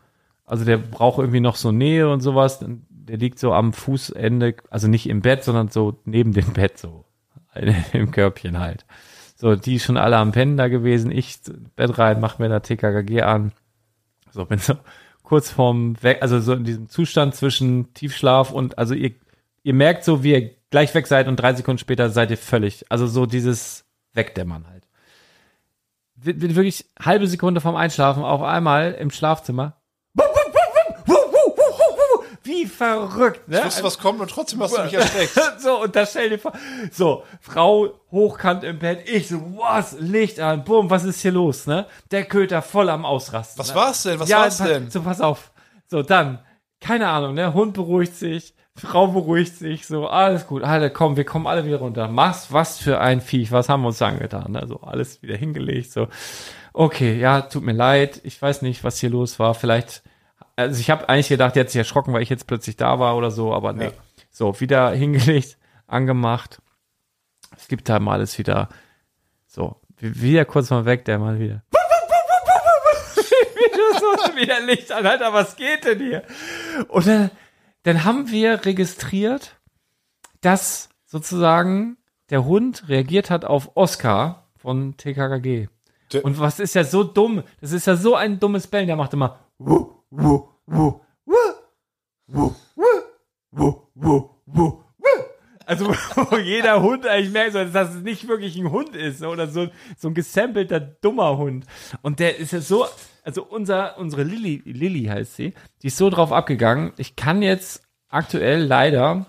also der braucht irgendwie noch so Nähe und sowas. Der liegt so am Fußende, also nicht im Bett, sondern so neben dem Bett so. Im Körbchen halt. So, die schon alle am Pennen da gewesen. Ich Bett rein, mach mir da TKKG an. So, bin so kurz vorm Weg, also so in diesem Zustand zwischen Tiefschlaf und, also ihr, ihr merkt so, wie ihr gleich weg seid und drei Sekunden später seid ihr völlig, also so dieses Wegdämmern halt. Wir- wir- Wirklich halbe Sekunde vorm Einschlafen auf einmal im Schlafzimmer. Wie verrückt, ne? Ich wusste, was kommt und trotzdem hast du mich erschreckt. so, und da stell dir vor, so, Frau hochkant im Bett, ich so, was, Licht an, bumm, was ist hier los, ne? Der Köter voll am Ausrasten. Was ne? war's denn? Was ja, war's denn? So, pass auf. So, dann, keine Ahnung, ne? Hund beruhigt sich, Frau beruhigt sich, so, alles gut, alle, komm, wir kommen alle wieder runter. Was, was für ein Viech, was haben wir uns angetan, ne? So, alles wieder hingelegt, so. Okay, ja, tut mir leid, ich weiß nicht, was hier los war, vielleicht, also ich habe eigentlich gedacht, der hat sich erschrocken, weil ich jetzt plötzlich da war oder so, aber nee. Ja. So, wieder hingelegt, angemacht. Es gibt da mal alles wieder. So, wie- wieder kurz mal weg, der mal wieder. wieder Licht an, Alter, was geht denn hier? Und dann, dann haben wir registriert, dass sozusagen der Hund reagiert hat auf Oscar von TKKG. Und was ist ja so dumm? Das ist ja so ein dummes Bellen, der macht immer wuh, wuh, wuh, wuh, wuh, wuh, wuh, wuh, wuh. Also wo jeder Hund eigentlich merkt, dass es nicht wirklich ein Hund ist oder so, so ein gesampelter dummer Hund. Und der ist ja so, also unser, unsere Lilly, Lilly heißt sie, die ist so drauf abgegangen. Ich kann jetzt aktuell leider,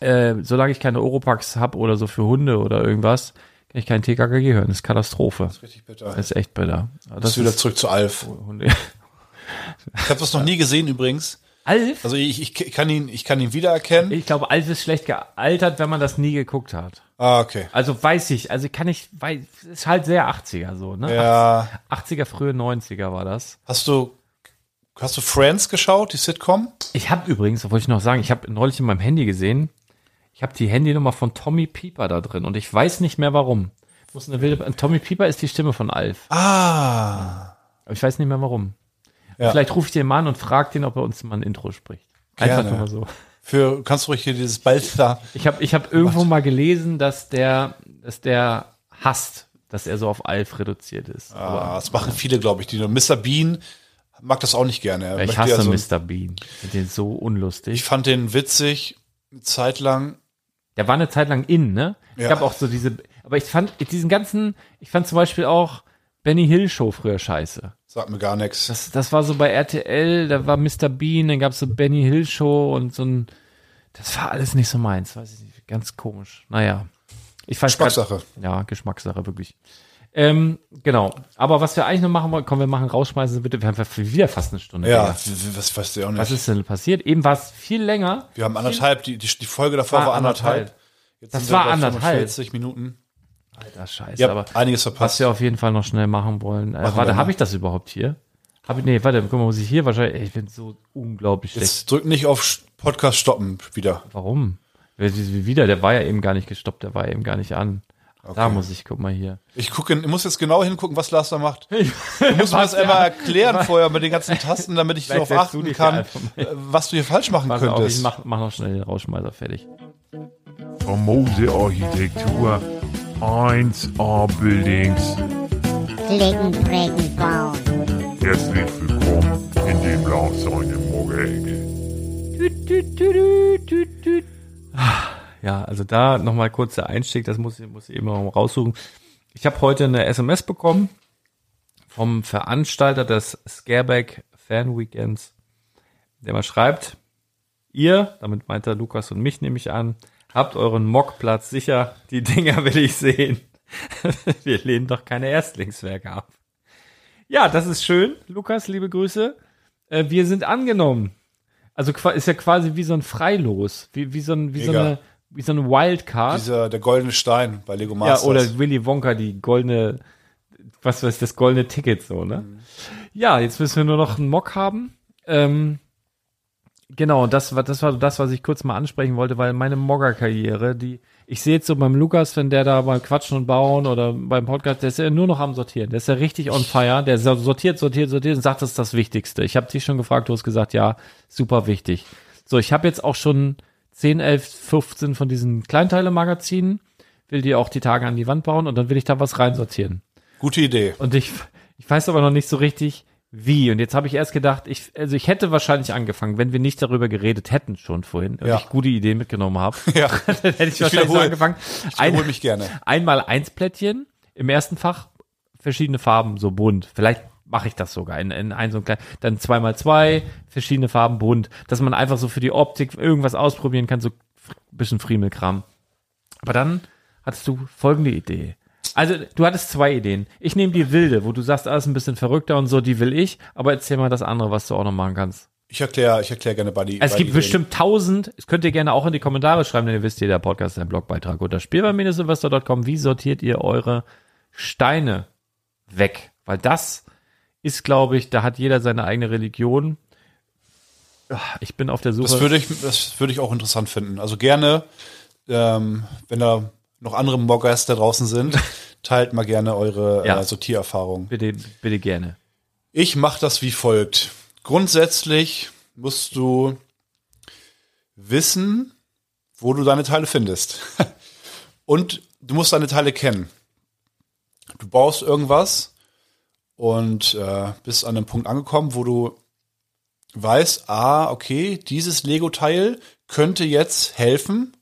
äh, solange ich keine Oropax habe oder so für Hunde oder irgendwas, kann ich keinen TKG hören. Das ist Katastrophe. Das ist richtig bitter. Das ist echt bitter. Das, das ist wieder zurück zu Alf. Ich habe das noch nie gesehen übrigens. Alf? Also ich, ich kann ihn, ich kann ihn wiedererkennen. Ich glaube, Alf ist schlecht gealtert, wenn man das nie geguckt hat. Ah, okay. Also weiß ich, also kann ich, weiß, ist halt sehr 80er so, ne? Ja. 80er, frühe 90er war das. Hast du, hast du Friends geschaut, die Sitcom? Ich habe übrigens, wollte ich noch sagen, ich habe neulich in meinem Handy gesehen, ich habe die Handynummer von Tommy Pieper da drin und ich weiß nicht mehr warum. Muss eine wilde, Tommy Pieper ist die Stimme von Alf. Ah. Aber ich weiß nicht mehr warum. Ja. Vielleicht rufe ich den mal an und frage den, ob er uns mal ein Intro spricht. Einfach Gerne. nur mal so. Für, kannst du ruhig hier dieses Balzer. Ich habe ich hab irgendwo mal gelesen, dass der, dass der hasst, dass er so auf Alf reduziert ist. Ah, das machen viele, glaube ich, die nur. Mr. Bean mag das auch nicht gerne. Er ich hasse ja so- Mr. Bean. Ich finde den so unlustig. Ich fand den witzig, eine Zeit lang. Der war eine Zeit lang in, ne? Es Ja. gab auch so diese, aber ich fand diesen ganzen, ich fand zum Beispiel auch Benny Hill Show früher scheiße. Sagt mir gar nichts. Das, das war so bei RTL, da war Mr. Bean, dann gab's so Benny Hill Show und so ein, das war alles nicht so meins, weiß ich nicht, ganz komisch. Naja. Ich weiß grad- Geschmackssache. Ja, Geschmackssache, wirklich. Ähm, genau. Aber was wir eigentlich noch machen wollen, komm, wir machen rausschmeißen, bitte. Wir haben wieder fast eine Stunde. Ja, w- was weißt du auch nicht. Was ist denn passiert? Eben war es viel länger. Wir haben anderthalb, die, die, die Folge davor War war, anderthalb. anderthalb. Jetzt Das war anderthalb. 45 Minuten. Alter, scheiße. Ja, aber einiges was verpasst. wir auf jeden Fall noch schnell machen wollen. Äh, Machen wir warte, habe ich das überhaupt hier? Hab ich, nee, warte, guck mal, muss ich hier wahrscheinlich, ey, ich bin so unglaublich schlecht. Jetzt drück nicht auf Podcast stoppen wieder. Warum? Wie- wie- Wieder, der war ja eben gar nicht gestoppt, der war eben gar nicht an. Da muss ich, guck mal hier. Ich gucke, ich muss jetzt genau hingucken, was Lars da macht. Du musst mir das einmal erklären vorher mit den ganzen Tasten, damit ich darauf achten kann, ja äh, was du hier falsch machen Pass auf, ich könntest. mach, mach noch schnell den Rausschmeißer fertig. Famose Architektur. 1A Buildings. Klicken, prägen, bauen. Herzlich willkommen in dem seine Morgenecke. Ja, also da nochmal kurz der Einstieg, das muss ich, muss ich eben noch mal raussuchen. Ich habe heute eine SMS bekommen vom Veranstalter des Scareback Fan Weekends, der mal schreibt, ihr, damit meint er Lukas und mich nehme ich an, habt euren Mockplatz sicher, die Dinger will ich sehen. Wir lehnen doch keine Erstlingswerke ab. Ja, das ist schön, Lukas, liebe Grüße. Äh, wir sind angenommen. Also ist ja quasi wie so ein Freilos, wie, wie so ein, wie so eine, wie so eine Wildcard. Dieser, der goldene Stein bei Lego ja, Masters. oder Willy Wonka, die goldene, was weiß das goldene Ticket so, ne? Ja, jetzt müssen wir nur noch einen Mock haben. Ähm, genau, das war, das war das, was ich kurz mal ansprechen wollte, weil meine Mogger-Karriere, die, ich sehe jetzt so beim Lukas, wenn der da beim Quatschen und Bauen oder beim Podcast, der ist ja nur noch am Sortieren. Der ist ja richtig on fire. Der so- sortiert, sortiert, sortiert und sagt, das ist das Wichtigste. Ich habe dich schon gefragt, du hast gesagt, ja, super wichtig. So, ich habe jetzt auch schon 10, 11, 15 von diesen Kleinteile-Magazinen, will die auch die Tage an die Wand bauen und dann will ich da was reinsortieren. Gute Idee. Und ich, ich weiß aber noch nicht so richtig, wie. Und jetzt habe ich erst gedacht, ich, also ich hätte wahrscheinlich angefangen, wenn wir nicht darüber geredet hätten schon vorhin und Ja. ich gute Ideen mitgenommen habe, Ja. dann hätte ich, wahrscheinlich so angefangen. Ich wiederhole mich gerne. Einmal eins Plättchen im ersten Fach, verschiedene Farben, so bunt. Vielleicht mache ich das sogar in, in ein so ein klein, dann zweimal zwei, verschiedene Farben bunt, dass man einfach so für die Optik irgendwas ausprobieren kann, so bisschen Friemelkram. Aber dann hattest du folgende Idee. Also, du hattest zwei Ideen. Ich nehme die wilde, wo du sagst, alles ein bisschen verrückter und so, die will ich, aber erzähl mal das andere, was du auch noch machen kannst. Ich erkläre ich erklär gerne bei die. Es gibt bestimmt tausend, das könnt ihr gerne auch in die Kommentare schreiben, denn ihr wisst, jeder Podcast ist ein Blogbeitrag unter spielbeim-silvester.com. Wie sortiert ihr eure Steine weg? Weil das ist, glaube ich, da hat jeder seine eigene Religion. Ah, Ich bin auf der Suche. Das würde ich, das würde ich auch interessant finden. Also gerne, ähm, wenn da noch andere Moggers da draußen sind, teilt mal gerne eure Ja. äh, Sortiererfahrung. bitte, bitte gerne. Ich mache das wie folgt. Grundsätzlich musst du wissen, wo du deine Teile findest. Und du musst deine Teile kennen. Du baust irgendwas und äh, bist an einem Punkt angekommen, wo du weißt, ah, okay, dieses Lego-Teil könnte jetzt helfen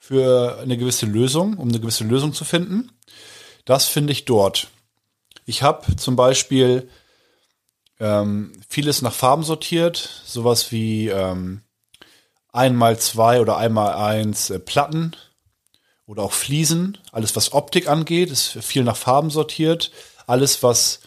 für eine gewisse Lösung, um eine gewisse Lösung zu finden. Das finde ich dort. Ich habe zum Beispiel ähm, vieles nach Farben sortiert, sowas wie ähm, einmal zwei oder einmal eins äh, Platten oder auch Fliesen. Alles, was Optik angeht, ist viel nach Farben sortiert. Alles, was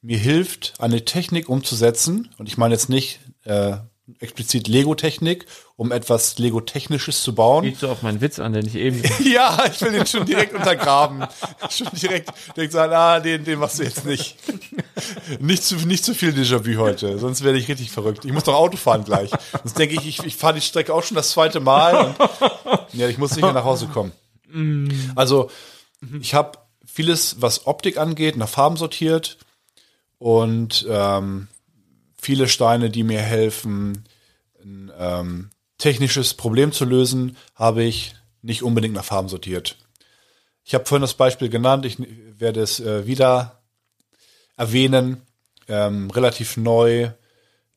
mir hilft, eine Technik umzusetzen, und ich meine jetzt nicht äh, explizit Lego-Technik, um etwas Lego-Technisches zu bauen. Geht so auf meinen Witz an, den ich eben. Ja, ich will den schon direkt untergraben. Schon direkt, direkt sagen, ah, den, den machst du jetzt nicht. Nicht zu, nicht zu viel Déjà-vu heute, sonst werde ich richtig verrückt. Ich muss doch Auto fahren gleich. Sonst denke ich, ich, ich fahre die Strecke auch schon das zweite Mal. Und, ja, ich muss sicher nach Hause kommen. Also, ich habe vieles, was Optik angeht, nach Farben sortiert und ähm, viele Steine, die mir helfen, ein ähm, technisches Problem zu lösen, habe ich nicht unbedingt nach Farben sortiert. Ich habe vorhin das Beispiel genannt, ich werde es äh, wieder erwähnen. Ähm, relativ neu,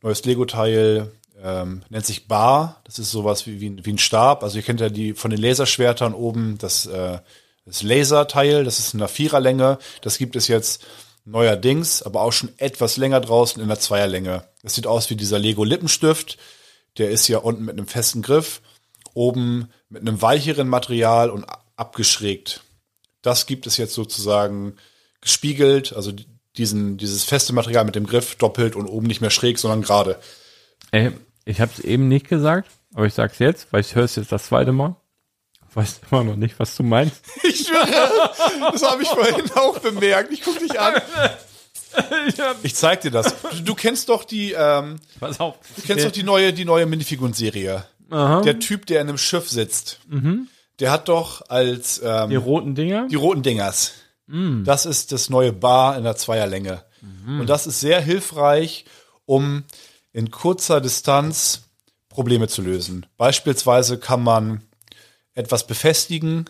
neues Lego-Teil, ähm, nennt sich Bar. Das ist sowas wie, wie, ein- wie ein Stab. Also ihr kennt ja die von den Laserschwertern oben das, äh, das Laserteil, das ist in einer Viererlänge. Das gibt es jetzt neuerdings, aber auch schon etwas länger draußen in der Zweierlänge. Das sieht aus wie dieser Lego Lippenstift. Der ist ja unten mit einem festen Griff, oben mit einem weicheren Material und abgeschrägt. Das gibt es jetzt sozusagen gespiegelt, also diesen, dieses feste Material mit dem Griff doppelt und oben nicht mehr schräg, sondern gerade. Ey, ich habe es eben nicht gesagt, aber ich sag's jetzt, weil ich höre es jetzt das zweite Mal. Weiß immer noch nicht, was du meinst. Ich schwöre, das habe ich vorhin auch bemerkt. Ich guck dich an. Ich zeig dir das. Du, du kennst doch die, ähm, Pass auf. du kennst doch die neue, die neue Minifiguren-Serie. Der Typ, der in einem Schiff sitzt, der hat doch als ähm, Die roten Dinger. Die roten Dingers. Das ist das neue Bar in der Zweierlänge. Und das ist sehr hilfreich, um in kurzer Distanz Probleme zu lösen. Beispielsweise kann man etwas befestigen,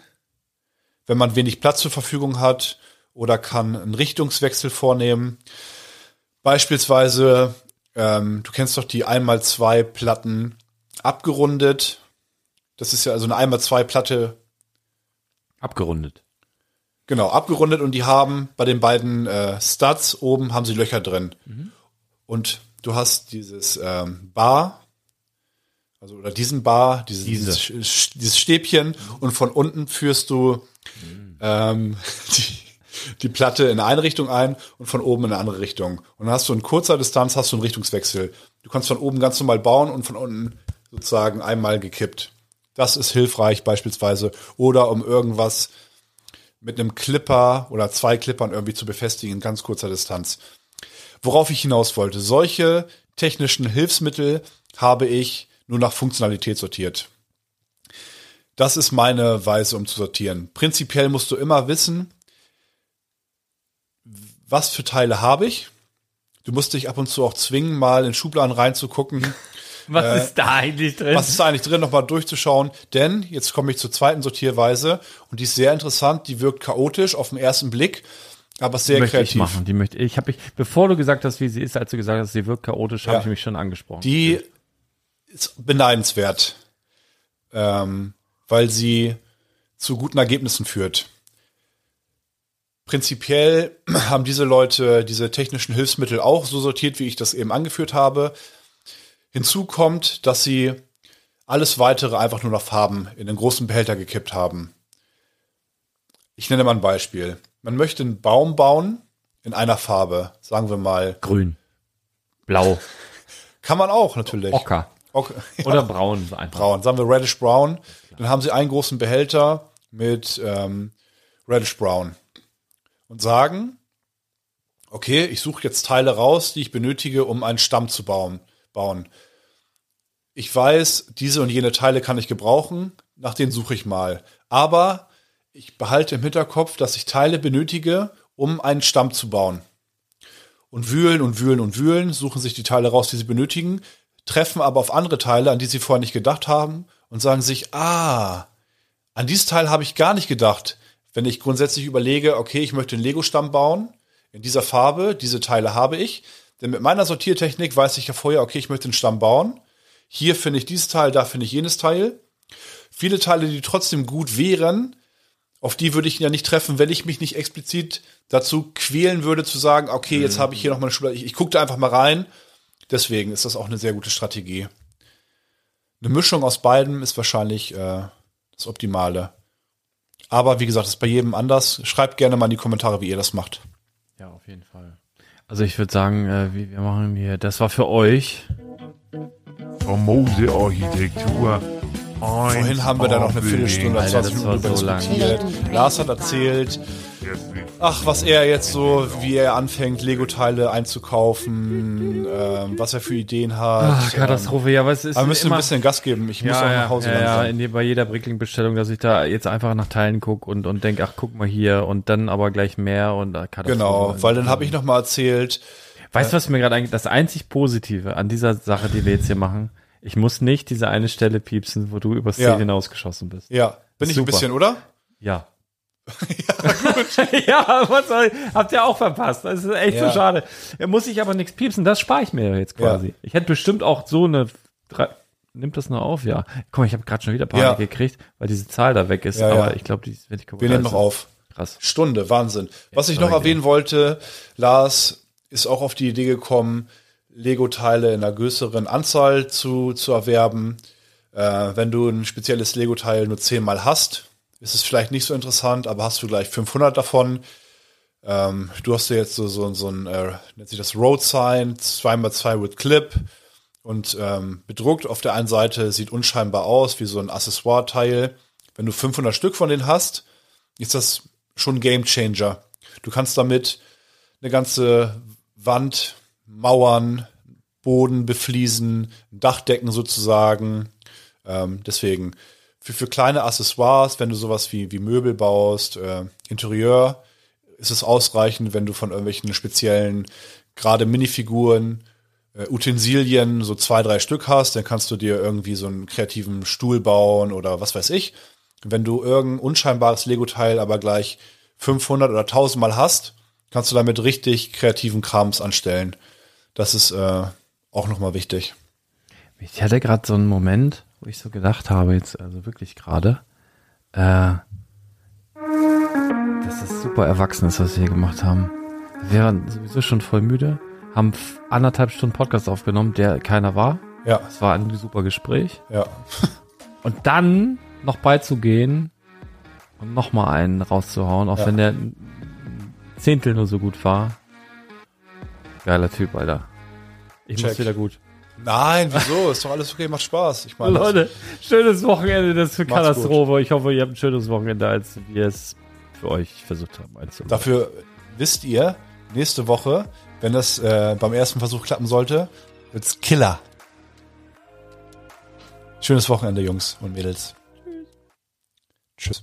wenn man wenig Platz zur Verfügung hat, oder kann einen Richtungswechsel vornehmen. Beispielsweise, ähm, du kennst doch die einmal zwei Platten abgerundet. Das ist ja also eine einmal zwei Platte Abgerundet. Genau, abgerundet und die haben bei den beiden äh, Studs oben haben sie Löcher drin. Und du hast dieses ähm, Bar, also oder diesen Bar, dieses, Diese. dieses, dieses Stäbchen und von unten führst du ähm, die, die Platte in eine Richtung ein und von oben in eine andere Richtung. Und dann hast du in kurzer Distanz hast du einen Richtungswechsel. Du kannst von oben ganz normal bauen und von unten sozusagen einmal gekippt. Das ist hilfreich beispielsweise. Oder um irgendwas mit einem Clipper oder zwei Clippern irgendwie zu befestigen in ganz kurzer Distanz. Worauf ich hinaus wollte, solche technischen Hilfsmittel habe ich nur nach Funktionalität sortiert. Das ist meine Weise, um zu sortieren. Prinzipiell musst du immer wissen, was für Teile habe ich. Du musst dich ab und zu auch zwingen, mal in Schubladen reinzugucken. Was Äh, ist da eigentlich drin? Was ist da eigentlich drin, nochmal durchzuschauen? Denn jetzt komme ich zur zweiten Sortierweise und die ist sehr interessant, die wirkt chaotisch auf den ersten Blick, aber sehr die möchte kreativ. ich machen. Die möchte ich. Habe ich, bevor du gesagt hast, wie sie ist, als du gesagt hast, sie wirkt chaotisch, habe Ja. ich mich schon angesprochen. Die ist beneidenswert, ähm, weil sie zu guten Ergebnissen führt. Prinzipiell haben diese Leute diese technischen Hilfsmittel auch so sortiert, wie ich das eben angeführt habe. Hinzu kommt, dass sie alles weitere einfach nur nach Farben in den großen Behälter gekippt haben. Ich nenne mal ein Beispiel. Man möchte einen Baum bauen in einer Farbe, sagen wir mal. Grün, blau, Kann man auch natürlich. ocker Okay. oder braun einfach. braun, sagen wir reddish brown. Dann haben sie einen großen Behälter mit ähm, reddish brown und sagen, okay, ich suche jetzt Teile raus, die ich benötige, um einen Stamm zu bauen. bauen. Ich weiß, diese und jene Teile kann ich gebrauchen, nach denen suche ich mal. Aber ich behalte im Hinterkopf, dass ich Teile benötige, um einen Stamm zu bauen. Und wühlen und wühlen und wühlen, suchen sich die Teile raus, die sie benötigen, treffen aber auf andere Teile, an die sie vorher nicht gedacht haben und sagen sich, ah, an dieses Teil habe ich gar nicht gedacht. Wenn ich grundsätzlich überlege, okay, ich möchte einen Lego-Stamm bauen, in dieser Farbe, diese Teile habe ich. Denn mit meiner Sortiertechnik weiß ich ja vorher, okay, ich möchte einen Stamm bauen. Hier finde ich dieses Teil, da finde ich jenes Teil. Viele Teile, die trotzdem gut wären, auf die würde ich ja nicht treffen, wenn ich mich nicht explizit dazu quälen würde, zu sagen, okay, jetzt habe ich hier noch mal eine Schule, ich, ich gucke da einfach mal rein. Deswegen ist das auch eine sehr gute Strategie. Eine Mischung aus beiden ist wahrscheinlich äh, das Optimale. Aber wie gesagt, ist bei jedem anders. Schreibt gerne mal in die Kommentare, wie ihr das macht. Ja, auf jeden Fall. Also ich würde sagen, äh, wie, wir machen hier, das war für euch. Famose Architektur. Vorhin haben wir da noch eine Viertelstunde, Alter, 20 das Minuten so diskutiert. Lars hat erzählt, ach, was er jetzt so, wie er anfängt, Lego-Teile einzukaufen, ähm, was er für Ideen hat. Ach, Katastrophe, ja, was ist aber wir müssen immer, ein bisschen Gas geben. Ich muss ja, auch ja, nach Hause ja, ja, langsam. in die, bei jeder Brickling-Bestellung, dass ich da jetzt einfach nach Teilen gucke und, und denke, ach, guck mal hier und dann aber gleich mehr und äh, Katastrophe. Genau, weil dann habe ich noch mal erzählt, Weißt du, was mir gerade eigentlich, das einzig Positive an dieser Sache, die wir jetzt hier machen, ich muss nicht diese eine Stelle piepsen, wo du übers Ja. Ziel hinausgeschossen bist. ja, bin ich ein Super. bisschen, oder? Ja. ja, was soll ich? Habt ihr auch verpasst. Das ist echt Ja. so schade. Da muss ich aber nichts piepsen, das spare ich mir jetzt quasi. Ja. Ich hätte bestimmt auch so eine. Nimmt das noch auf, ja. Guck mal, ich habe gerade schon wieder Panik Ja. gekriegt, weil diese Zahl da weg ist. Ja, aber ja. ich glaube, die ist wirklich Wir nehmen noch auf. Krass. Stunde, Wahnsinn. Was ich noch erwähnen wollte, Lars ist auch auf die Idee gekommen, Lego-Teile in einer größeren Anzahl zu, zu erwerben. Äh, wenn du ein spezielles Lego-Teil nur zehnmal hast, ist es vielleicht nicht so interessant, aber hast du gleich 500 davon. Ähm, du hast ja jetzt so, so, so ein, äh, nennt sich das Road Sign, 2x2 with Clip und ähm, bedruckt. Auf der einen Seite sieht unscheinbar aus, wie so ein Accessoire-Teil. Wenn du 500 Stück von denen hast, ist das schon Game Changer. Du kannst damit eine ganze Wand, Mauern, Boden befliesen, Dachdecken sozusagen. Ähm, deswegen für, für kleine Accessoires, wenn du sowas wie, wie Möbel baust, äh, Interieur, ist es ausreichend, wenn du von irgendwelchen speziellen, gerade Minifiguren, äh, Utensilien so zwei, drei Stück hast, dann kannst du dir irgendwie so einen kreativen Stuhl bauen oder was weiß ich. Wenn du irgendein unscheinbares Lego-Teil aber gleich 500 oder 1000 Mal hast, kannst du damit richtig kreativen Krams anstellen. Das ist äh, auch nochmal wichtig. Ich hatte gerade so einen Moment, wo ich so gedacht habe, jetzt, also wirklich gerade, äh, dass das super erwachsen ist, was wir hier gemacht haben. Wir waren sowieso schon voll müde, haben anderthalb Stunden Podcast aufgenommen, der keiner war. Ja, Es war ein super Gespräch. ja. Und dann noch beizugehen und nochmal einen rauszuhauen, auch Ja. wenn der Zehntel nur so gut war. Geiler Typ, Alter. Ich muss Check. wieder gut. Nein, wieso? Ist doch alles okay, macht Spaß. Ich meine, Leute, schönes Wochenende, das ist für Macht's Katastrophe. Ich hoffe, ihr habt ein schönes Wochenende, als wir es für euch versucht haben einzuleiten. dafür wisst ihr, nächste Woche, wenn das äh, beim ersten Versuch klappen sollte, wird's Killer. Schönes Wochenende, Jungs und Mädels. Tschüss.